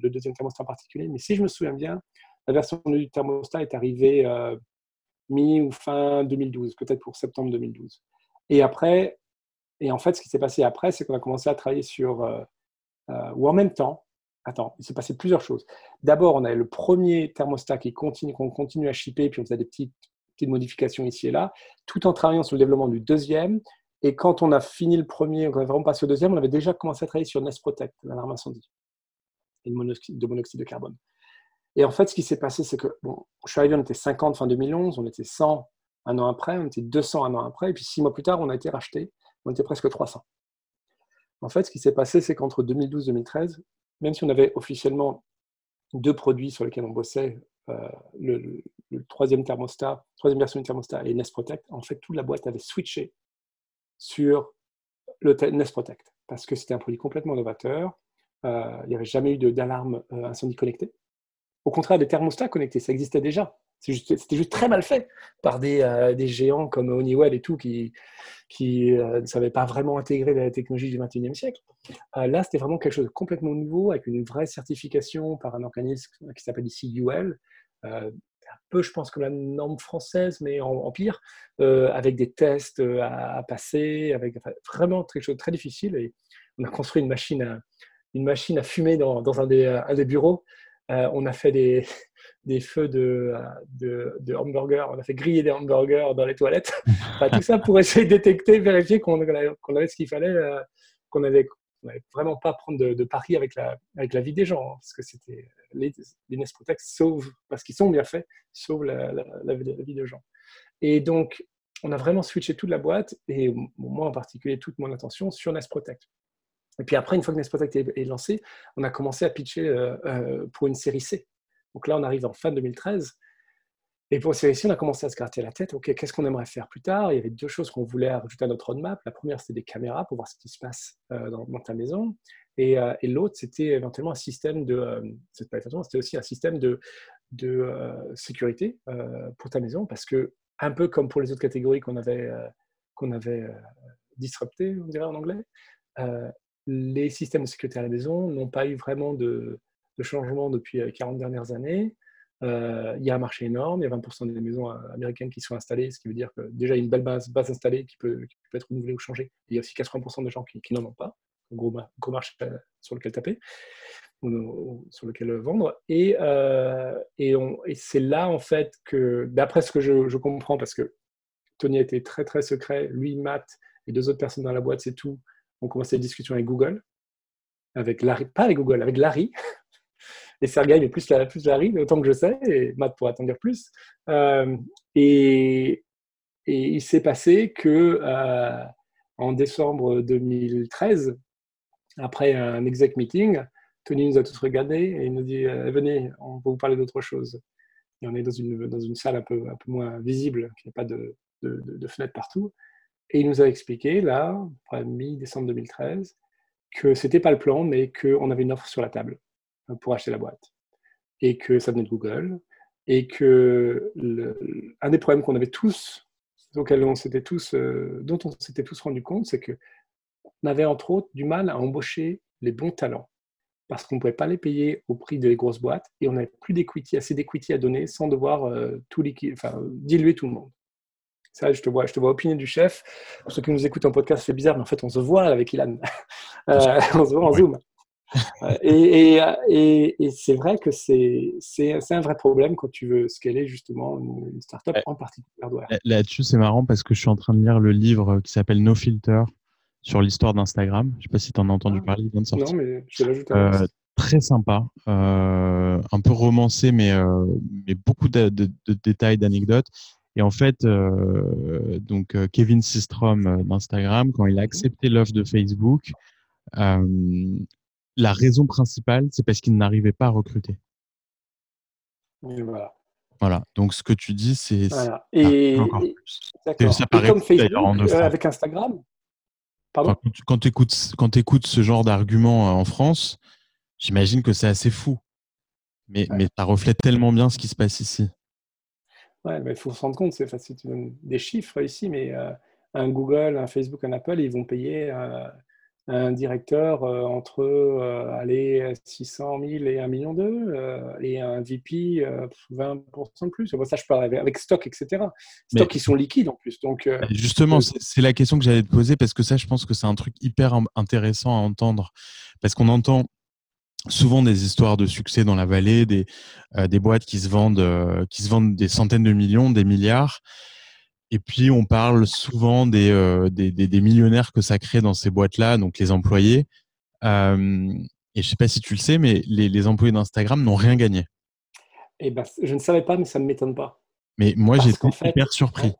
le deuxième trimestre en particulier. Mais si je me souviens bien, la version du thermostat est arrivée euh, mi ou fin 2012, peut-être pour septembre 2012. Et après, et en fait, ce qui s'est passé après, c'est qu'on a commencé à travailler sur, euh, euh, ou en même temps, attends, il s'est passé plusieurs choses. D'abord, on avait le premier thermostat qui continue, qu'on continue à shipper, puis on faisait des petites, modifications ici et là, tout en travaillant sur le développement du deuxième. Et quand on a fini le premier, on a vraiment passé au deuxième, on avait déjà commencé à travailler sur Nest Protect, l'alarme incendie, et de monoxyde de carbone. Et en fait, ce qui s'est passé, c'est que, bon, je suis arrivé, on était 50 fin 2011, on était 100 un an après, on était 200 un an après, et puis six mois plus tard, on a été racheté, on était presque 300. En fait, ce qui s'est passé, c'est qu'entre 2012 et 2013, même si on avait officiellement deux produits sur lesquels on bossait, euh, le, troisième thermostat, troisième version du thermostat et Nest Protect, en fait, toute la boîte avait switché sur le Nest Protect parce que c'était un produit complètement novateur. Euh, il n'y avait jamais eu d'alarme euh, incendie connectée. Au contraire, des thermostats connectés, ça existait déjà. C'était juste, très mal fait par des, euh, géants comme Honeywell et tout qui, euh, ne savaient pas vraiment intégrer la technologie du 21e siècle. Euh, là, c'était vraiment quelque chose de complètement nouveau avec une vraie certification par un organisme qui s'appelle ici UL. un peu, je pense, comme la norme française, mais en, pire, avec des tests à, passer, avec vraiment quelque chose de très difficile. Et on a construit une machine à, une machine à fumer dans, un des bureaux. On a fait des, des feux de, de, hamburgers, on a fait griller des hamburgers dans les toilettes. tout ça pour essayer de détecter, vérifier qu'on avait ce qu'il fallait, euh, qu'on avait, vraiment pas prendre de, paris avec la, avec la vie des gens, hein, parce que c'était les, les Nest Protect sauvent, parce qu'ils sont bien faits, sauvent la, la, vie des gens. Et donc, on a vraiment switché toute la boîte, et moi en particulier, toute mon attention sur Nest Protect. Et puis après, une fois que Protect est, lancé, on a commencé à pitcher euh, euh, pour une série C. Donc là, on arrive en fin 2013. Et pour ces on a commencé à se gratter la tête. OK, qu'est-ce qu'on aimerait faire plus tard? Il y avait deux choses qu'on voulait rajouter à notre roadmap. La première, c'était des caméras pour voir ce qui se passe euh, dans, ta maison. Et, l'autre, c'était éventuellement un système de. C'était aussi un système de, de sécurité pour ta maison. Parce que, un peu comme pour les autres catégories qu'on avait, qu'on avait disruptées, on dirait en anglais, les systèmes de sécurité à la maison n'ont pas eu vraiment de, changement depuis 40 euh, dernières années. Euh, il y a un marché énorme, il y a 20% des maisons euh, américaines qui sont installées, ce qui veut dire que déjà il y a une belle base, installée qui peut, être renouvelée ou changée. Il y a aussi 80% de gens qui, n'en ont pas, gros, marché sur lequel taper, sur lequel vendre. Et, c'est là en fait que, d'après ce que je, je, comprends, parce que Tony a été très très secret, lui, Matt et deux autres personnes dans la boîte, c'est tout, ont commencé des discussions avec Google, avec Larry, pas avec Google, avec Larry, et Sergei mais plus, la, plus Larry, autant que je sais, et Matt pourra t'en dire plus. Euh, et, et, il s'est passé que euh, en décembre 2013, après un exec meeting, Tony nous a tous regardés et il nous dit euh, Venez, on va vous parler d'autre chose. Et on est dans une, dans une salle un peu, un peu moins visible, qui n'a pas de, de, de, fenêtres partout. Et il nous a expliqué, là, mi-décembre 2013, que ce n'était pas le plan, mais qu'on avait une offre sur la table pour acheter la boîte. Et que ça venait de Google. Et que un des problèmes qu'on avait tous, euh, dont on s'était tous rendu compte, c'est que on avait entre autres du mal à embaucher les bons talents parce qu'on ne pouvait pas les payer au prix des grosses boîtes et on n'avait plus assez d'equity à donner sans devoir euh, diluer tout le monde. Ça, je te vois, je te vois opiner du chef. Pour ceux qui nous écoutent en podcast, c'est bizarre, mais en fait, on se voit avec Ilan. Euh, on se voit en Zoom et, et, et, c'est vrai que c'est un vrai problème quand tu veux scaler justement une, startup en particulier Là-dessus, c'est marrant parce que je suis en train de lire le livre qui s'appelle No Filter sur l'histoire d'Instagram. Je ne sais pas si tu en as entendu ah. parler, il vient de sortir. Non, mais je vais. Euh, très sympa, euh, un peu romancé, mais, euh, mais beaucoup de, de, de détails, d'anecdotes. Et en fait, euh, donc Kevin Systrom d'Instagram, quand il a mhm. accepté l'offre de Facebook, la raison principale, c'est parce qu'ils n'arrivaient pas à recruter. voilà. Voilà. Donc, ce que tu dis, c'est. Voilà. Et, ça paraît comme Facebook, euh, avec Instagram? Pardon? quand tu écoutes, quand écoutes ce genre d'argument euh, en France, j'imagine que c'est assez fou. Mais, mais ça reflète tellement bien ce qui se passe ici. Ouais, il faut se rendre compte, c'est facile, tu donnes des chiffres ici, mais euh, un Google, un Facebook, un Apple, ils vont payer un directeur euh, entre euh, aller 600 000 et 1 million d'euros et un VP 20% de plus. Ça, je parle avec, stock, etc. Stock qui sont liquides en plus. Donc, euh, Justement, c'est la question que j'allais te poser parce que ça, je pense que c'est un truc hyper intéressant à entendre parce qu'on entend souvent des histoires de succès dans la vallée, des, des boîtes qui se vendent, qui se vendent des centaines de millions, des milliards. Et puis, on parle souvent des, des, des, millionnaires que ça crée dans ces boîtes-là, donc les employés. Euh, et je sais pas si tu le sais, mais les, les employés d'Instagram n'ont rien gagné. Eh ben, je ne savais pas, mais ça ne m'étonne pas. Mais moi, j'étais hyper surpris.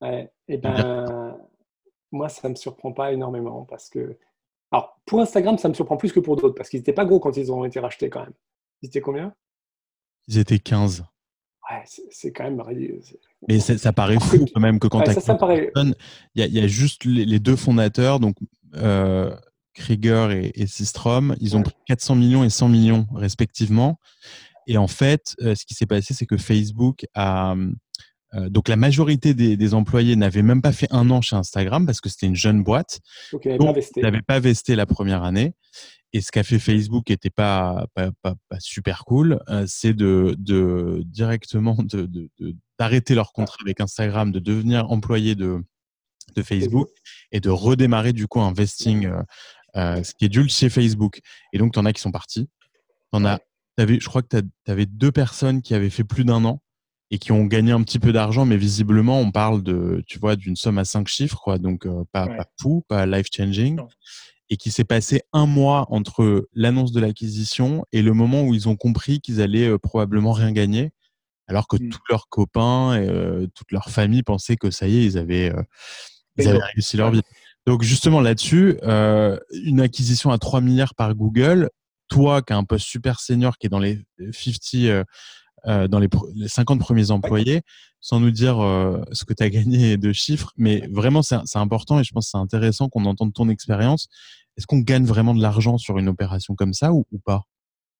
Ouais, Et eh ben, moi, ça ne me surprend pas énormément parce que. Alors, pour Instagram, ça me surprend plus que pour d'autres parce qu'ils n'étaient pas gros quand ils ont été rachetés quand même. Ils étaient combien? Ils étaient 15. Ouais, c'est quand même. Mais ça, paraît fou quand même que quand tu as paraît... il y, a juste les, deux fondateurs, donc euh, Krieger et, et Systrom, ils ont pris 400 millions et 100 millions respectivement. Et en fait, euh, ce qui s'est passé, c'est que Facebook a. Euh, donc la majorité des, employés n'avaient même pas fait un an chez Instagram parce que c'était une jeune boîte. Donc ils n'avaient pas, vesté la première année. Et ce qu'a fait Facebook qui n'était pas, pas, pas, super cool, euh, c'est de, de, directement d'arrêter de, leur contrat avec Instagram, de devenir employé de, de Facebook et de redémarrer du coup un vesting euh, schedule chez Facebook. Et donc, tu en as qui sont partis. En as je crois que tu avais deux personnes qui avaient fait plus d'un an et qui ont gagné un petit peu d'argent, mais visiblement, on parle de, tu vois, d'une somme à cinq chiffres, quoi. Donc, euh, pas, pas fou, pas life changing. Et qui s'est passé un mois entre l'annonce de l'acquisition et le moment où ils ont compris qu'ils allaient euh, probablement rien gagner, alors que mmh. tous leurs copains et euh, toute leur famille pensaient que ça y est, ils avaient, ils avaient réussi leur vie. Donc justement là-dessus, une acquisition à 3 milliards par Google, toi qui as un poste super senior qui est dans les 50, euh, dans les, 50 premiers employés, sans nous dire euh, ce que tu as gagné de chiffres, mais vraiment c'est important et je pense que c'est intéressant qu'on entende ton expérience. Est-ce qu'on gagne vraiment de l'argent sur une opération comme ça ou, pas?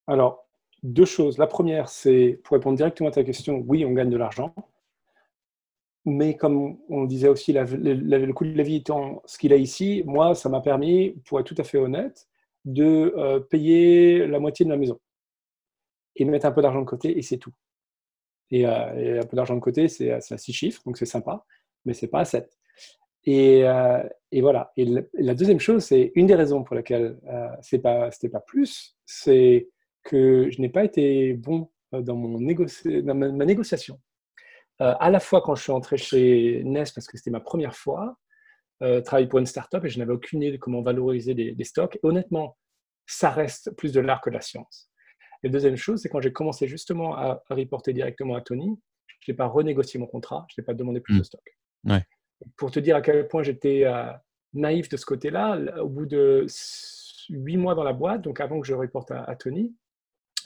Alors, deux choses. La première, c'est pour répondre directement à ta question, oui, on gagne de l'argent. Mais comme on disait aussi, le coût de la vie étant ce qu'il a ici, moi, ça m'a permis, pour être tout à fait honnête, de euh, payer la moitié de la maison et mettre un peu d'argent de côté et c'est tout. Et, euh, un peu d'argent de côté, c'est à six chiffres, donc c'est sympa, mais c'est pas à 7. Et, euh, et, voilà. Et la, deuxième chose, c'est une des raisons pour lesquelles c'est pas, c'était pas plus, c'est que je n'ai pas été bon dans, mon dans ma, négociation. à la fois quand je suis entré chez Nest, parce que c'était ma première fois, euh, travailler pour une startup et je n'avais aucune idée de comment valoriser des, stocks. honnêtement, ça reste plus de l'art que de la science. Et deuxième chose, c'est quand j'ai commencé justement à, reporter directement à Tony, je n'ai pas renégocié mon contrat, je n'ai pas demandé plus de mmh. stock. Pour te dire à quel point j'étais euh, naïf de ce côté-là, au bout de huit mois dans la boîte, donc avant que je reporte à, Tony,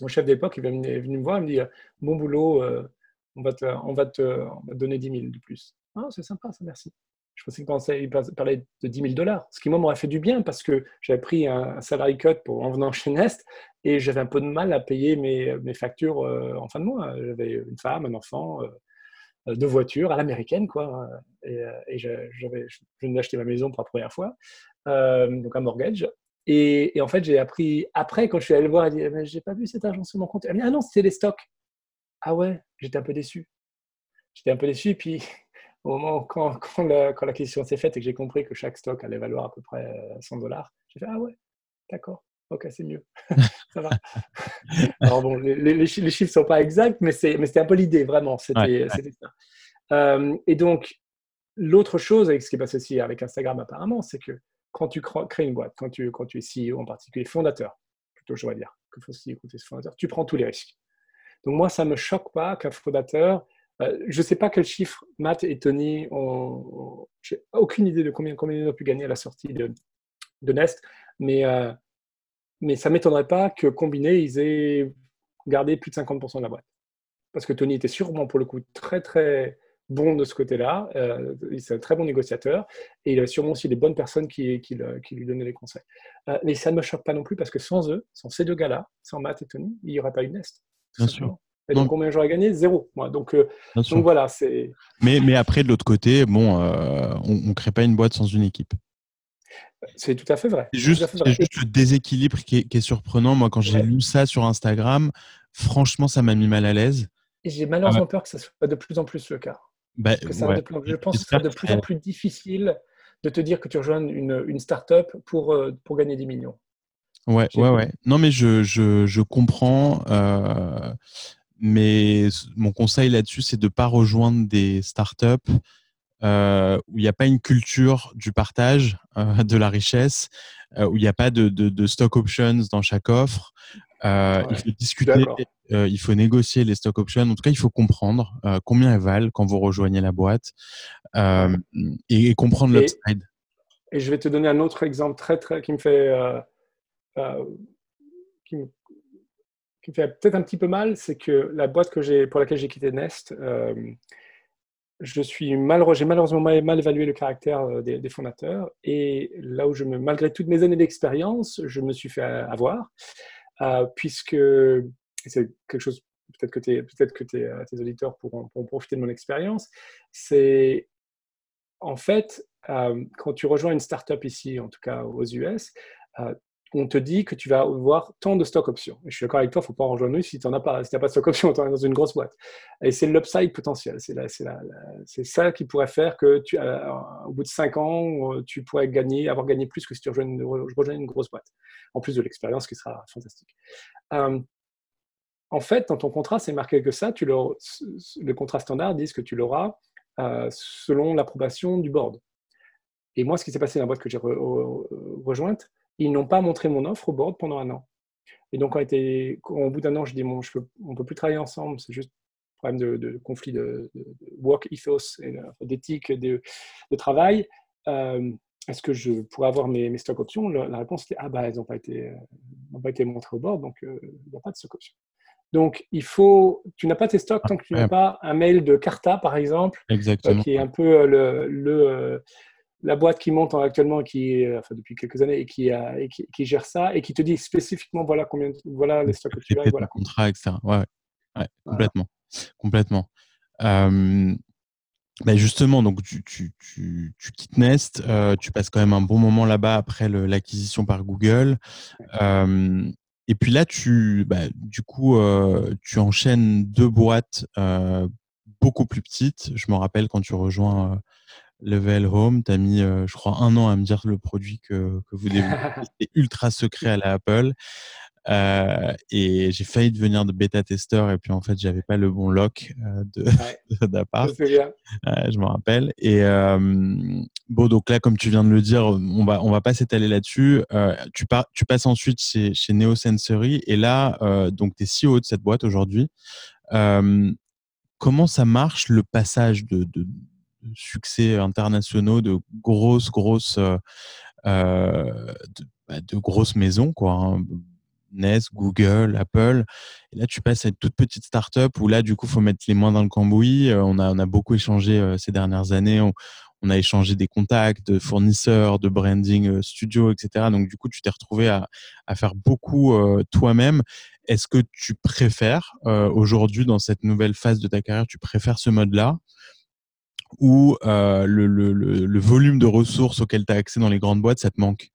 mon chef d'époque il est venu me voir, il me dit Bon boulot, euh, on, va te, on, va te, on va te donner 10 000 de plus. Ah, c'est sympa, ça, merci. Je pensais qu'il parlait de 10 000 dollars, ce qui moi m'aurait fait du bien parce que j'avais pris un salary cut pour, en venant chez Nest et j'avais un peu de mal à payer mes, mes factures euh, en fin de mois. J'avais une femme, un enfant, euh, deux voitures à l'américaine, quoi. Et, euh, je, venais d'acheter ma maison pour la première fois, donc un mortgage. Et, en fait, j'ai appris après, quand je suis allé le voir, elle dit J'ai pas vu cet argent sur mon compte. Elle dit Ah non, c'est les stocks. Ah ouais, j'étais un peu déçu. J'étais un peu déçu, puis au moment quand, quand, quand l'acquisition s'est faite et que j'ai compris que chaque stock allait valoir à peu près 100 euh, dollars, j'ai fait Ah ouais, d'accord, ok, c'est mieux. ça va. Alors bon, les, les, chiffres ne sont pas exacts, mais c'était un peu l'idée, vraiment. C'était ça. Euh, et donc, l'autre chose avec ce qui passe aussi avec Instagram apparemment, c'est que quand tu crées une boîte, quand tu, quand tu es CEO en particulier, fondateur, plutôt je vais dire, que faut aussi écouter ce fondateur, tu prends tous les risques. Donc moi, ça ne me choque pas qu'un fondateur euh, je ne sais pas quel chiffre Matt et Tony ont. J'ai aucune idée de combien, combien ils ont pu gagner à la sortie de, de Nest, mais, euh, mais ça ne m'étonnerait pas que combiné, ils aient gardé plus de 50% de la boîte. Parce que Tony était sûrement, pour le coup, très, très bon de ce côté-là. Euh, c'est un très bon négociateur et il avait sûrement aussi des bonnes personnes qui, qui, qui lui donnaient les conseils. mais ça ne me choque pas non plus parce que sans eux, sans ces deux gars-là, sans Matt et Tony, il n'y aurait pas eu Nest. Bien sûr. Et donc, combien j'aurais gagné? Zéro. Moi. Donc, euh, donc voilà, c'est. Mais, mais après, de l'autre côté, bon, euh, on ne crée pas une boîte sans une équipe. C'est tout à fait vrai. C'est juste, le déséquilibre qui est, surprenant. Moi, quand j'ai lu ça sur Instagram, franchement, ça m'a mis mal à l'aise. Et j'ai malheureusement peur que ça soit de plus en plus le cas. Bah, je pense que c'est de plus en plus difficile de te dire que tu rejoins une, une start-up pour, euh, pour gagner des millions. Ouais, ouais, ouais. Non, mais je, je, je comprends. Euh, mais mon conseil là-dessus, c'est de ne pas rejoindre des startups euh, où il n'y a pas une culture du partage euh, de la richesse, euh, où il n'y a pas de, de, de, stock options dans chaque offre. Ouais, il faut discuter, il faut négocier les stock options. En tout cas, il faut comprendre combien elles valent quand vous rejoignez la boîte et, et, comprendre l'upside. Et je vais te donner un autre exemple très, très qui me fait qui me, qui fait peut-être un petit peu mal, c'est que la boîte que pour laquelle j'ai quitté Nest, euh, je suis malheureux, j'ai malheureusement mal, mal, évalué le caractère des, des, fondateurs. Et là où je me, malgré toutes mes années d'expérience, je me suis fait avoir, euh, puisque c'est quelque chose, peut-être que, tes, auditeurs pourront, profiter de mon expérience, c'est en fait, euh, quand tu rejoins une startup ici, en tout cas aux US, euh, on te dit que tu vas avoir tant de stock options. Je suis d'accord avec toi, il ne faut pas en rejoindre si tu n'en as pas. Si n'as pas de stock options, tu es dans une grosse boîte. Et c'est l'upside potentiel. C'est ça qui pourrait faire que tu, euh, au bout de 5 ans, tu pourrais gagner, avoir gagné plus que si tu rejoins une, une grosse boîte. En plus de l'expérience qui sera fantastique. Euh, en fait, dans ton contrat, c'est marqué que ça. Le, contrat standard dit que tu l'auras euh, selon l'approbation du board. Et moi, ce qui s'est passé dans la boîte que j'ai re, re, rejointe, ils n'ont pas montré mon offre au board pendant un an. Et donc, on était, au bout d'un an, je dis, bon, je peux, on ne peut plus travailler ensemble, c'est juste un problème de, de conflit de, de, work ethos, d'éthique, de, de, travail. Euh, Est-ce que je pourrais avoir mes, mes stock options? La, réponse était, ah bah, elles n'ont pas, été, euh, pas été montrées au board, donc euh, il n'y a pas de stock options. Donc, il faut, tu n'as pas tes stocks tant que tu n'as pas un mail de Carta, par exemple, euh, qui est un peu le, le la boîte qui monte actuellement, qui, enfin, depuis quelques années, et qui, a, et qui, qui, gère ça, et qui te dit spécifiquement voilà combien, voilà les stocks que tu as, voilà contrat, etc. Ouais, ouais. ouais complètement, voilà. complètement. Euh, justement, donc tu, tu, tu, tu quittes Nest, euh, tu passes quand même un bon moment là-bas après l'acquisition par Google. Euh, et puis là, tu, bah, du coup, euh, tu enchaînes deux boîtes euh, beaucoup plus petites. Je me rappelle quand tu rejoins Level Home, tu as mis, euh, je crois, un an à me dire le produit que, que vous développez. C'était ultra secret à la Apple. Euh, et j'ai failli devenir de bêta-testeur et puis en fait, j'avais pas le bon lock euh, de d'appart. Ouais, je, je me rappelle. Et euh, bon, donc là, comme tu viens de le dire, on va on va pas s'étaler là-dessus. Euh, tu, par, tu passes ensuite chez, chez Neo Sensory et là, euh, donc tu es CEO de cette boîte aujourd'hui. comment ça marche le passage de, de succès internationaux, de grosses, grosses, euh, de, bah, de, grosses maisons, quoi. Hein. Nest, Google, Apple. Et là, tu passes à une toute petite start-up où là, du coup, faut mettre les mains dans le cambouis. Euh, on a, on a beaucoup échangé euh, ces dernières années. On, a échangé des contacts de fournisseurs, de branding euh, studio, etc. Donc, du coup, tu t'es retrouvé à, à, faire beaucoup euh, toi-même. Est-ce que tu préfères euh, aujourd'hui, dans cette nouvelle phase de ta carrière, tu préfères ce mode-là ou euh, le, volume de ressources auxquelles tu as accès dans les grandes boîtes, ça te manque?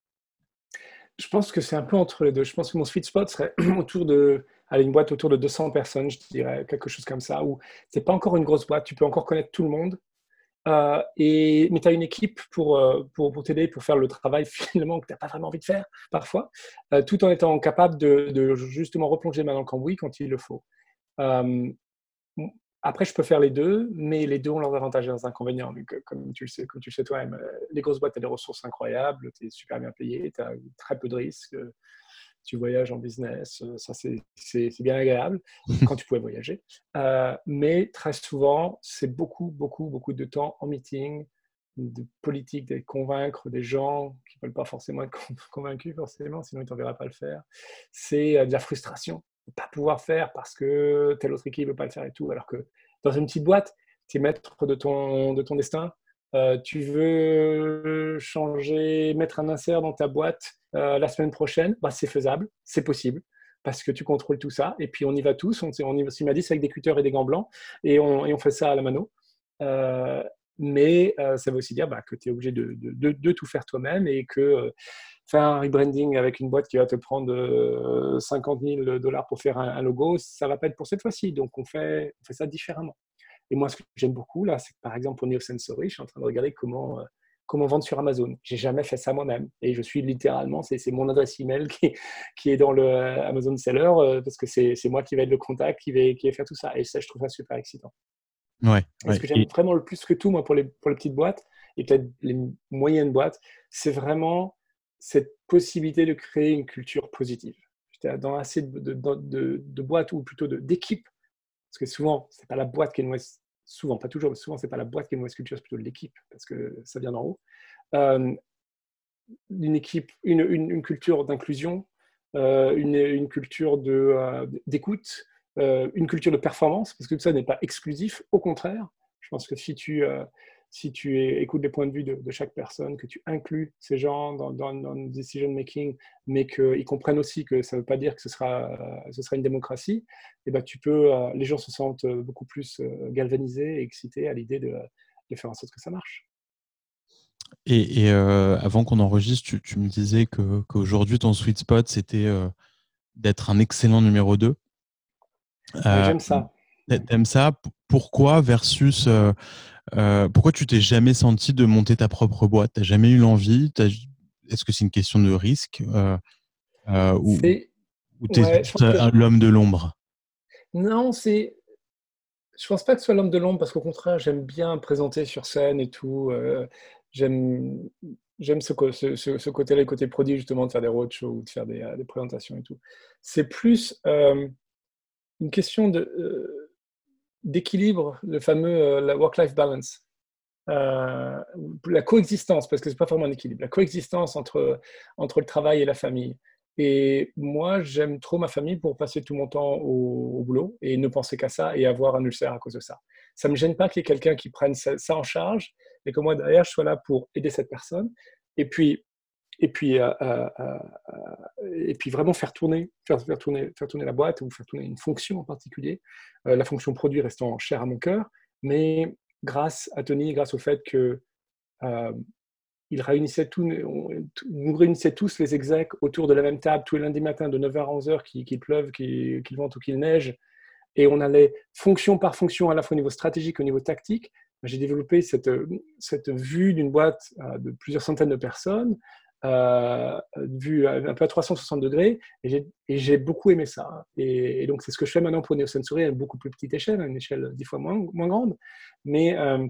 Je pense que c'est un peu entre les deux. Je pense que mon sweet spot serait autour de aller une boîte autour de 200 personnes, je dirais, quelque chose comme ça, où c'est pas encore une grosse boîte, tu peux encore connaître tout le monde, euh, et, mais tu as une équipe pour, euh, pour, pour t'aider, pour faire le travail finalement que tu n'as pas vraiment envie de faire parfois, euh, tout en étant capable de, de justement replonger main dans le cambouis quand il le faut. Euh, après, je peux faire les deux, mais les deux ont leurs avantages et leurs inconvénients. Donc, comme tu le sais, comme tu le sais toi-même, les grosses boîtes, tu as des ressources incroyables, tu es super bien payé, tu as très peu de risques, tu voyages en business, ça c'est bien agréable quand tu pouvais voyager. Euh, mais très souvent, c'est beaucoup, beaucoup, beaucoup de temps en meeting, de politique, de convaincre des gens qui ne veulent pas forcément être convaincus, forcément, sinon ils ne t'enverraient pas le faire. C'est de la frustration pas pouvoir faire parce que telle autre équipe ne veut pas le faire et tout. Alors que dans une petite boîte, tu es maître de ton, de ton destin. Euh, tu veux changer, mettre un insert dans ta boîte euh, la semaine prochaine, bah, c'est faisable, c'est possible parce que tu contrôles tout ça. Et puis on y va tous. On, on y va, avec des cutters et des gants blancs et on, et on fait ça à la mano. Euh, mais euh, ça veut aussi dire bah, que tu es obligé de, tout faire toi-même et que euh, faire un rebranding avec une boîte qui va te prendre euh, 50 000 dollars pour faire un, logo, ça va pas être pour cette fois-ci. Donc on fait, ça différemment. Et moi, ce que j'aime beaucoup là, c'est que par exemple pour Neo Sensory, je suis en train de regarder comment vendre sur Amazon. J'ai jamais fait ça moi-même. Et je suis littéralement, c'est mon adresse email qui, qui est dans le euh, Amazon Seller euh, parce que c'est moi qui vais être le contact, qui vais faire tout ça. Et ça, je trouve ça super excitant. Ouais. Ce que j'aime vraiment le plus que tout, moi, pour les, pour les petites boîtes et peut-être les moyennes boîtes, c'est vraiment cette possibilité de créer une culture positive. Dans assez de, de, de, boîtes ou plutôt d'équipes, parce que souvent, c'est pas la boîte qui est une souvent, pas toujours, mais souvent, c'est pas la boîte qui est une mauvaise culture, c'est plutôt l'équipe, parce que ça vient d'en haut. Euh, une équipe, une, une, culture d'inclusion, euh, une, une, culture euh, une culture de performance, parce que tout ça n'est pas exclusif, au contraire. Je pense que si tu, si tu écoutes les points de vue de, chaque personne, que tu inclus ces gens dans, dans, le decision making, mais qu'ils comprennent aussi que ça ne veut pas dire que ce sera, ce sera une démocratie, et eh ben tu peux, euh, les gens se sentent beaucoup plus euh, galvanisés et excités à l'idée de, de, faire en sorte que ça marche. Et, euh, avant qu'on enregistre, tu, me disais qu'aujourd'hui, ton sweet spot, c'était d'être un excellent numéro 2. J'aime ça. T'aimes ça? Pourquoi versus euh, pourquoi tu t'es jamais senti de monter ta propre boîte? T'as jamais eu l'envie? Est-ce que c'est une question de risque euh, euh, ou tu es l'homme de l'ombre? Non, c'est. Je pense pas que ce soit l'homme de l'ombre parce qu'au contraire, j'aime bien présenter sur scène et tout. j'aime j'aime ce, ce, côté-là, le côté produit justement de faire des roadshows ou de faire des, des présentations et tout. C'est plus une question de d'équilibre, le fameux euh, la work-life balance. Euh, la coexistence, parce que c'est pas vraiment un équilibre, la coexistence entre, entre le travail et la famille. Et moi, j'aime trop ma famille pour passer tout mon temps au, boulot et ne penser qu'à ça et avoir un ulcère à cause de ça. Ça ne me gêne pas qu'il y ait quelqu'un qui prenne ça, en charge et que moi, derrière, je sois là pour aider cette personne. Et puis, et puis, euh, euh, euh, et puis vraiment faire tourner, faire, tourner, faire tourner la boîte ou faire tourner une fonction en particulier, la fonction produit restant chère à mon cœur, mais grâce à Tony, grâce au fait que il réunissait tout, nous réunissait tous les execs autour de la même table tous les lundis matins de 9h à 11h, qu'il pleuve, qu'il vente ou qu'il neige, et on allait fonction par fonction, à la fois au niveau stratégique et au niveau tactique. J'ai développé cette, cette vue d'une boîte de plusieurs centaines de personnes euh, vu un peu à 360 degrés, et j'ai beaucoup aimé ça. Et, donc, c'est ce que je fais maintenant pour Neosensory à une beaucoup plus petite échelle, à une échelle dix fois moins, grande. Mais, euh,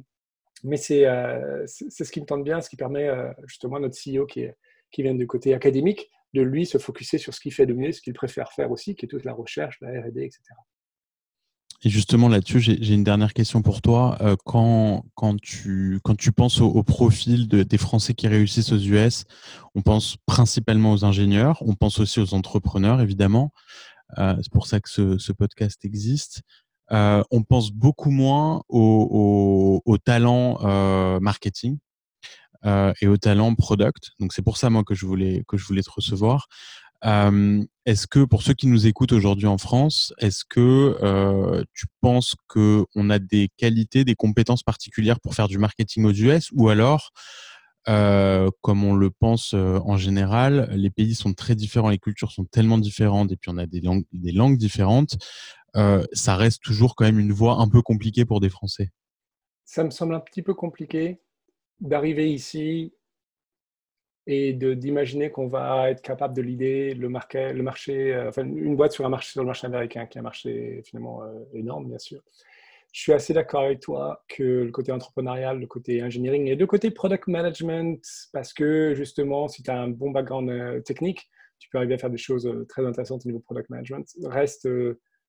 euh, c'est ce qui me tente bien, ce qui permet justement à notre CEO qui, qui vient du côté académique de lui se focuser sur ce qu'il fait de mieux, ce qu'il préfère faire aussi, qui est toute la recherche, la R&D, etc. Et justement, là-dessus, j'ai une dernière question pour toi. Euh, quand, quand, tu, quand tu penses au, profil de, des Français qui réussissent aux US, on pense principalement aux ingénieurs, on pense aussi aux entrepreneurs, évidemment. Euh, c'est pour ça que ce, ce podcast existe. Euh, on pense beaucoup moins au, au, au talent euh, marketing euh, et au talent product. Donc c'est pour ça moi que je voulais que je voulais te recevoir. Est-ce que pour ceux qui nous écoutent aujourd'hui en France, est-ce que tu penses que on a des qualités, des compétences particulières pour faire du marketing aux US, ou alors, comme on le pense en général, les pays sont très différents, les cultures sont tellement différentes, et puis on a des langues, différentes, ça reste toujours quand même une voie un peu compliquée pour des Français? Ça me semble un petit peu compliqué d'arriver ici et d'imaginer qu'on va être capable de l'idée, le, le marché euh, enfin une boîte sur, un marché, sur le marché américain, qui est un marché finalement euh, énorme, bien sûr. Je suis assez d'accord avec toi que le côté entrepreneurial, le côté engineering et le côté product management, parce que justement, si tu as un bon background euh, technique, tu peux arriver à faire des choses très intéressantes au niveau product management, reste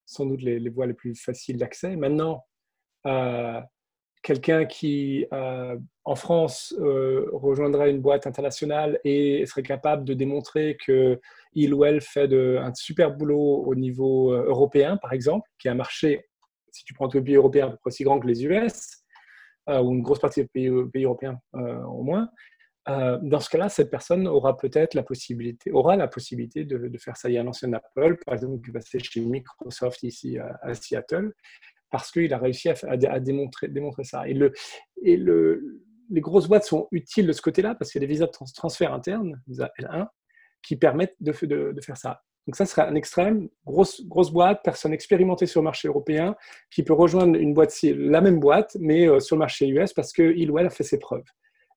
sans doute les, voies les plus faciles d'accès. Maintenant, quelqu'un qui, en France, euh, rejoindrait une boîte internationale et serait capable de démontrer qu'il ou elle fait un super boulot au niveau euh, européen, par exemple, qui est un marché, si tu prends tous les pays européens, aussi grand que les US, ou une grosse partie des pays, européens au moins, dans ce cas-là, cette personne aura peut-être la possibilité, aura la possibilité de, faire ça. Il y a un ancien Apple, par exemple, qui passé chez Microsoft ici à Seattle, parce qu'il a réussi à, démontrer, ça. Et le, les grosses boîtes sont utiles de ce côté-là parce qu'il y a des visas de transfert interne, visa L1, qui permettent de, faire ça. Donc ça serait un extrême, grosse, grosse boîte, personne expérimentée sur le marché européen, qui peut rejoindre une boîte, la même boîte, mais euh, sur le marché US parce qu'il ou elle a fait ses preuves.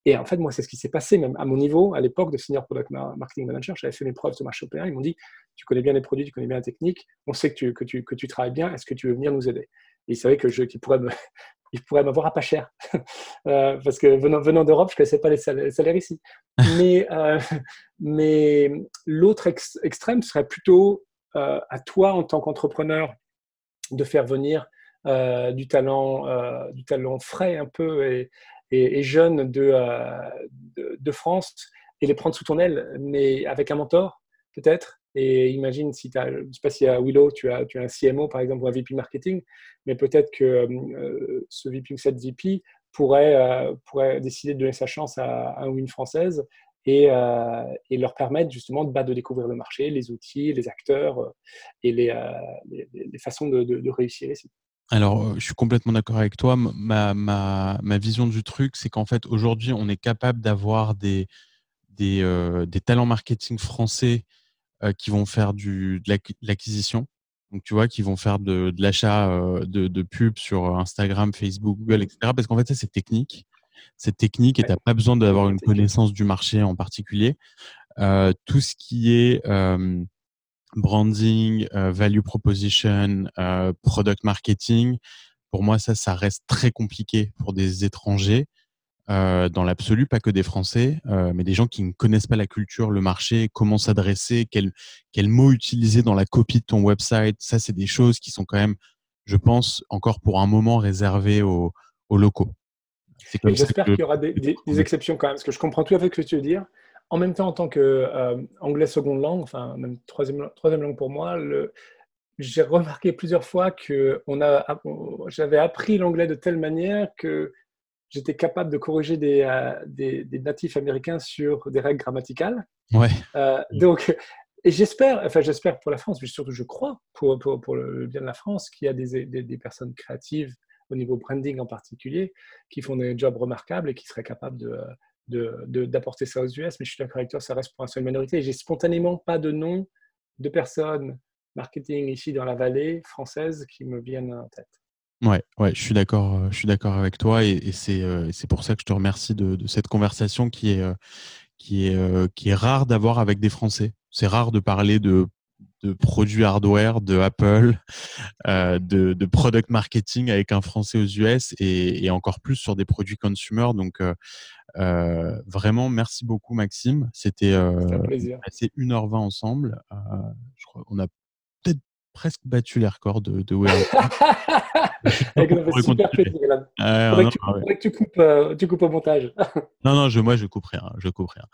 Et en fait, moi, c'est ce qui s'est passé même à mon niveau, à l'époque de senior product marketing manager. J'avais fait mes preuves sur marché européen. Ils m'ont dit, tu connais bien les produits, tu connais bien la technique, on sait que tu, que tu, que tu travailles bien, est-ce que tu veux venir nous aider? Et ils savaient que je, qu'ils pourraient me, ils pourraient m'avoir à pas cher. euh, parce que venant, venant d'Europe, je ne connaissais pas les salaires, les salaires ici. Mais, euh, mais l'autre ex, extrême serait plutôt euh, à toi, en tant qu'entrepreneur, de faire venir du, talent, du talent frais un peu et, et, et jeune de, de, de, France et les prendre sous ton aile, mais avec un mentor peut-être. Et imagine si tu as, je ne sais pas si à Willow, tu as, tu as un CMO par exemple ou un VP marketing, mais peut-être que euh, ce VP ou cette VP pourrait, euh, pourrait décider de donner sa chance à, un ou une française et, euh, et, leur permettre justement de, bah, de, découvrir le marché, les outils, les acteurs et les, les, façons de, de, réussir. Alors, je suis complètement d'accord avec toi. Ma, ma, ma, vision du truc, c'est qu'en fait, aujourd'hui, on est capable d'avoir des, des, des, talents marketing français qui vont faire du, de l'acquisition. Donc, tu vois, qui vont faire de, de l'achat euh, de, de pubs sur Instagram, Facebook, Google, etc. Parce qu'en fait, ça, c'est technique. C'est technique et tu n'as pas besoin d'avoir une connaissance du marché en particulier. Euh, tout ce qui est euh, branding, euh, value proposition, euh, product marketing, pour moi, ça, ça reste très compliqué pour des étrangers. Euh, dans l'absolu, pas que des Français, euh, mais des gens qui ne connaissent pas la culture, le marché, comment s'adresser, quels quel mots utiliser dans la copie de ton website. Ça, c'est des choses qui sont quand même, je pense, encore pour un moment réservées aux, aux locaux. J'espère qu'il y aura des, des, des, exceptions quand même, parce que je comprends tout à fait ce que tu veux dire en même temps, en tant qu'anglais euh, seconde langue, enfin même troisième, troisième langue pour moi, j'ai remarqué plusieurs fois que j'avais appris l'anglais de telle manière que j'étais capable de corriger des, euh, des, des, natifs américains sur des règles grammaticales. Ouais. Euh, donc, et j'espère, enfin j'espère pour la France, mais surtout je crois pour, pour, pour le bien de la France, qu'il y a des, des, personnes créatives au niveau branding en particulier qui font des jobs remarquables et qui seraient capables de, d'apporter ça aux US, mais je suis d'accord avec toi, ça reste pour un seul minorité. J'ai spontanément pas de nom de personnes marketing ici dans la vallée française qui me viennent en tête. Ouais, ouais, je suis d'accord, euh, je suis d'accord avec toi et, et c'est euh, c'est pour ça que je te remercie de, de cette conversation qui est euh, qui est qui est rare d'avoir avec des Français. C'est rare de parler de de produits hardware de Apple, euh, de, de, product marketing avec un Français aux US et, et encore plus sur des produits consumer. Donc euh, euh, vraiment, merci beaucoup Maxime. C'était euh, passé 1h20 ensemble. Euh, je crois qu'on a presque battu les records de, de super plaisir. Euh, faudrait, que tu, faudrait que tu coupes, euh, tu coupes au montage. non, non, je, moi je coupe rien, je coupe rien.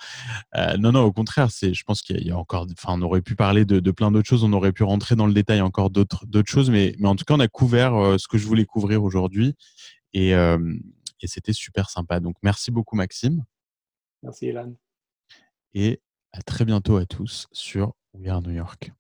Euh, non, non, au contraire, c'est, je pense qu'il y a encore, enfin, on aurait pu parler de, de plein d'autres choses, on aurait pu rentrer dans le détail encore d'autres, d'autres choses, mais, mais en tout cas, on a couvert euh, ce que je voulais couvrir aujourd'hui et, et c'était super sympa. Donc, merci beaucoup, Maxime. Merci, Elan. Et à très bientôt à tous sur We Are New York.